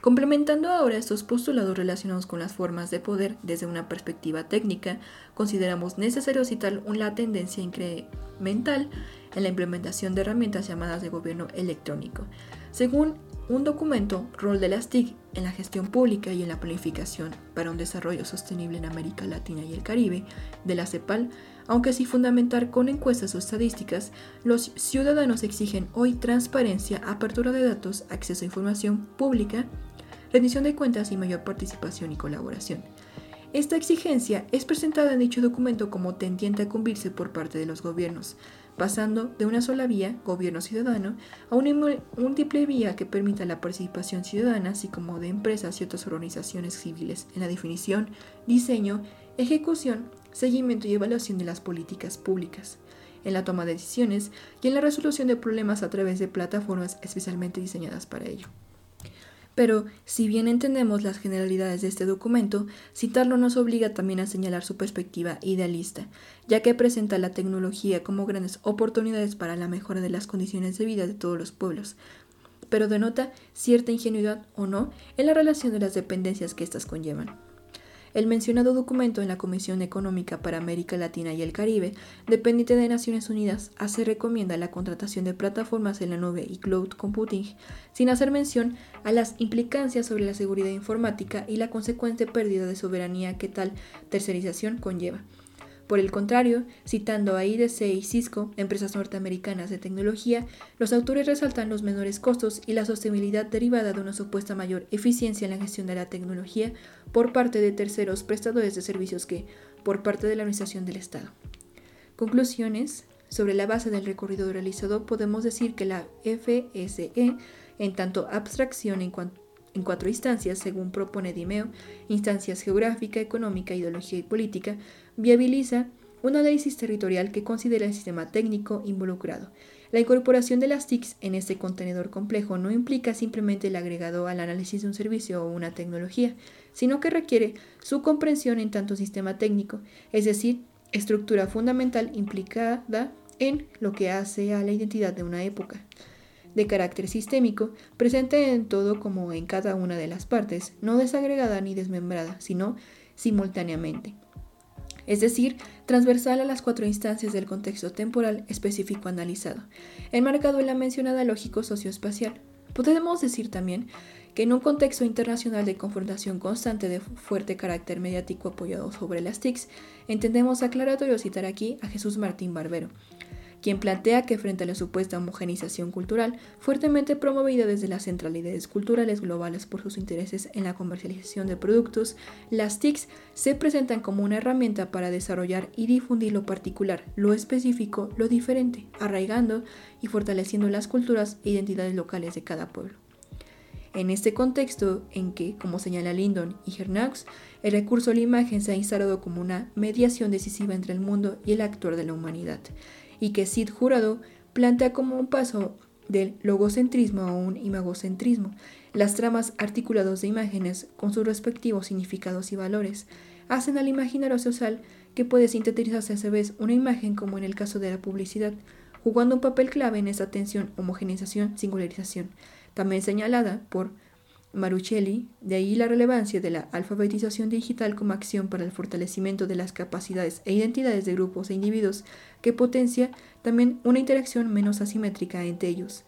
Complementando ahora estos postulados relacionados con las formas de poder desde una perspectiva técnica, consideramos necesario citar la tendencia incremental en la implementación de herramientas llamadas de gobierno electrónico. Según un documento, Rol de las TIC en la gestión pública y en la planificación para un desarrollo sostenible en América Latina y el Caribe, de la CEPAL, aunque sin fundamentar con encuestas o estadísticas, los ciudadanos exigen hoy transparencia, apertura de datos, acceso a información pública rendición de cuentas y mayor participación y colaboración. Esta exigencia es presentada en dicho documento como tendiente a cumplirse por parte de los gobiernos, pasando de una sola vía, gobierno ciudadano, a una múltiple vía que permita la participación ciudadana, así como de empresas y otras organizaciones civiles en la definición, diseño, ejecución, seguimiento y evaluación de las políticas públicas, en la toma de decisiones y en la resolución de problemas a través de plataformas especialmente diseñadas para ello. Pero, si bien entendemos las generalidades de este documento, citarlo nos obliga también a señalar su perspectiva idealista, ya que presenta la tecnología como grandes oportunidades para la mejora de las condiciones de vida de todos los pueblos, pero denota cierta ingenuidad o no en la relación de las dependencias que éstas conllevan. El mencionado documento en la Comisión Económica para América Latina y el Caribe, dependiente de Naciones Unidas, hace recomienda la contratación de plataformas en la nube y cloud computing, sin hacer mención a las implicancias sobre la seguridad informática y la consecuente pérdida de soberanía que tal tercerización conlleva. Por el contrario, citando a IDC y Cisco, empresas norteamericanas de tecnología, los autores resaltan los menores costos y la sostenibilidad derivada de una supuesta mayor eficiencia en la gestión de la tecnología por parte de terceros prestadores de servicios que por parte de la Administración del Estado. Conclusiones. Sobre la base del recorrido realizado, podemos decir que la FSE, en tanto abstracción en en cuatro instancias, según propone Dimeo, instancias geográfica, económica, ideología y política, viabiliza un análisis territorial que considera el sistema técnico involucrado. La incorporación de las TICs en este contenedor complejo no implica simplemente el agregado al análisis de un servicio o una tecnología, sino que requiere su comprensión en tanto sistema técnico, es decir, estructura fundamental implicada en lo que hace a la identidad de una época. De carácter sistémico, presente en todo como en cada una de las partes, no desagregada ni desmembrada, sino simultáneamente es decir, transversal a las cuatro instancias del contexto temporal específico analizado, enmarcado en la mencionada lógico socioespacial. Podemos decir también que en un contexto internacional de confrontación constante de fuerte carácter mediático apoyado sobre las TICs, entendemos aclaratorio citar aquí a Jesús Martín Barbero, quien plantea que frente a la supuesta homogenización cultural, fuertemente promovida desde las centralidades culturales globales por sus intereses en la comercialización de productos, las TICs se presentan como una herramienta para desarrollar y difundir lo particular, lo específico, lo diferente, arraigando y fortaleciendo las culturas e identidades locales de cada pueblo. En este contexto en que, como señala Lindon y Hernaux, el recurso a la imagen se ha instalado como una mediación decisiva entre el mundo y el actor de la humanidad, y que Sid Jurado plantea como un paso del logocentrismo a un imagocentrismo. Las tramas articuladas de imágenes con sus respectivos significados y valores hacen al imaginario social que puede sintetizarse a vez una imagen como en el caso de la publicidad, jugando un papel clave en esa tensión, homogenización, singularización, también señalada por Maruchelli, de ahí la relevancia de la alfabetización digital como acción para el fortalecimiento de las capacidades e identidades de grupos e individuos que potencia también una interacción menos asimétrica entre ellos,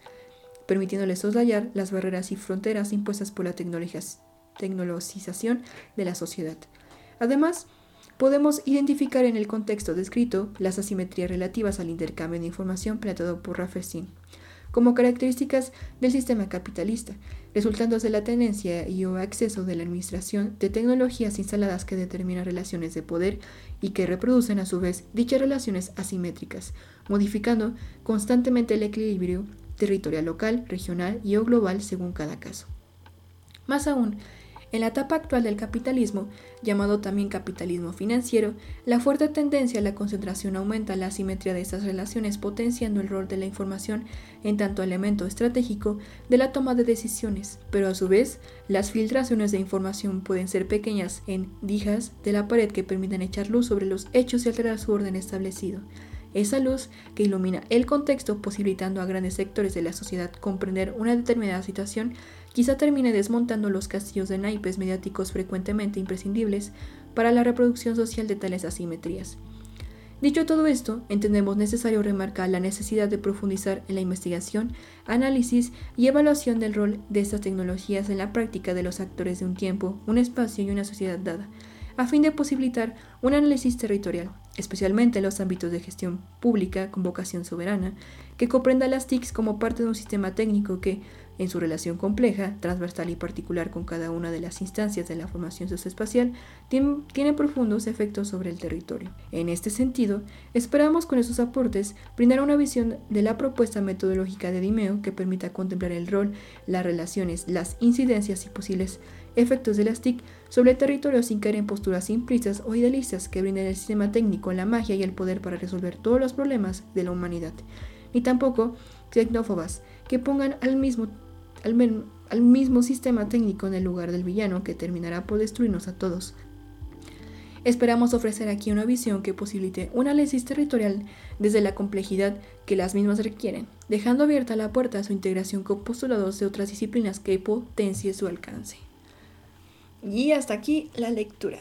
permitiéndoles soslayar las barreras y fronteras impuestas por la tecnologización de la sociedad. Además, podemos identificar en el contexto descrito las asimetrías relativas al intercambio de información planteado por Rafferstein como características del sistema capitalista, resultando de la tenencia y o acceso de la administración de tecnologías instaladas que determinan relaciones de poder y que reproducen a su vez dichas relaciones asimétricas, modificando constantemente el equilibrio territorial local, regional y o global según cada caso. Más aún, en la etapa actual del capitalismo, llamado también capitalismo financiero, la fuerte tendencia a la concentración aumenta la asimetría de estas relaciones, potenciando el rol de la información en tanto elemento estratégico de la toma de decisiones, pero a su vez, las filtraciones de información pueden ser pequeñas en dijas de la pared que permiten echar luz sobre los hechos y alterar su orden establecido. Esa luz que ilumina el contexto posibilitando a grandes sectores de la sociedad comprender una determinada situación quizá termine desmontando los castillos de naipes mediáticos frecuentemente imprescindibles para la reproducción social de tales asimetrías. Dicho todo esto, entendemos necesario remarcar la necesidad de profundizar en la investigación, análisis y evaluación del rol de estas tecnologías en la práctica de los actores de un tiempo, un espacio y una sociedad dada, a fin de posibilitar un análisis territorial, especialmente en los ámbitos de gestión pública con vocación soberana, que comprenda las TICs como parte de un sistema técnico que, en su relación compleja, transversal y particular con cada una de las instancias de la formación socioespacial, tiene, profundos efectos sobre el territorio. En este sentido, esperamos con esos aportes brindar una visión de la propuesta metodológica de Dimeo que permita contemplar el rol, las relaciones, las incidencias y posibles efectos de las TIC sobre el territorio sin caer en posturas simplistas o idealistas que brinden el sistema técnico, la magia y el poder para resolver todos los problemas de la humanidad, ni tampoco tecnófobas que pongan al mismo al, mismo sistema técnico en el lugar del villano que terminará por destruirnos a todos. Esperamos ofrecer aquí una visión que posibilite un análisis territorial desde la complejidad que las mismas requieren, dejando abierta la puerta a su integración con postulados de otras disciplinas que potencie su alcance. Y hasta aquí la lectura.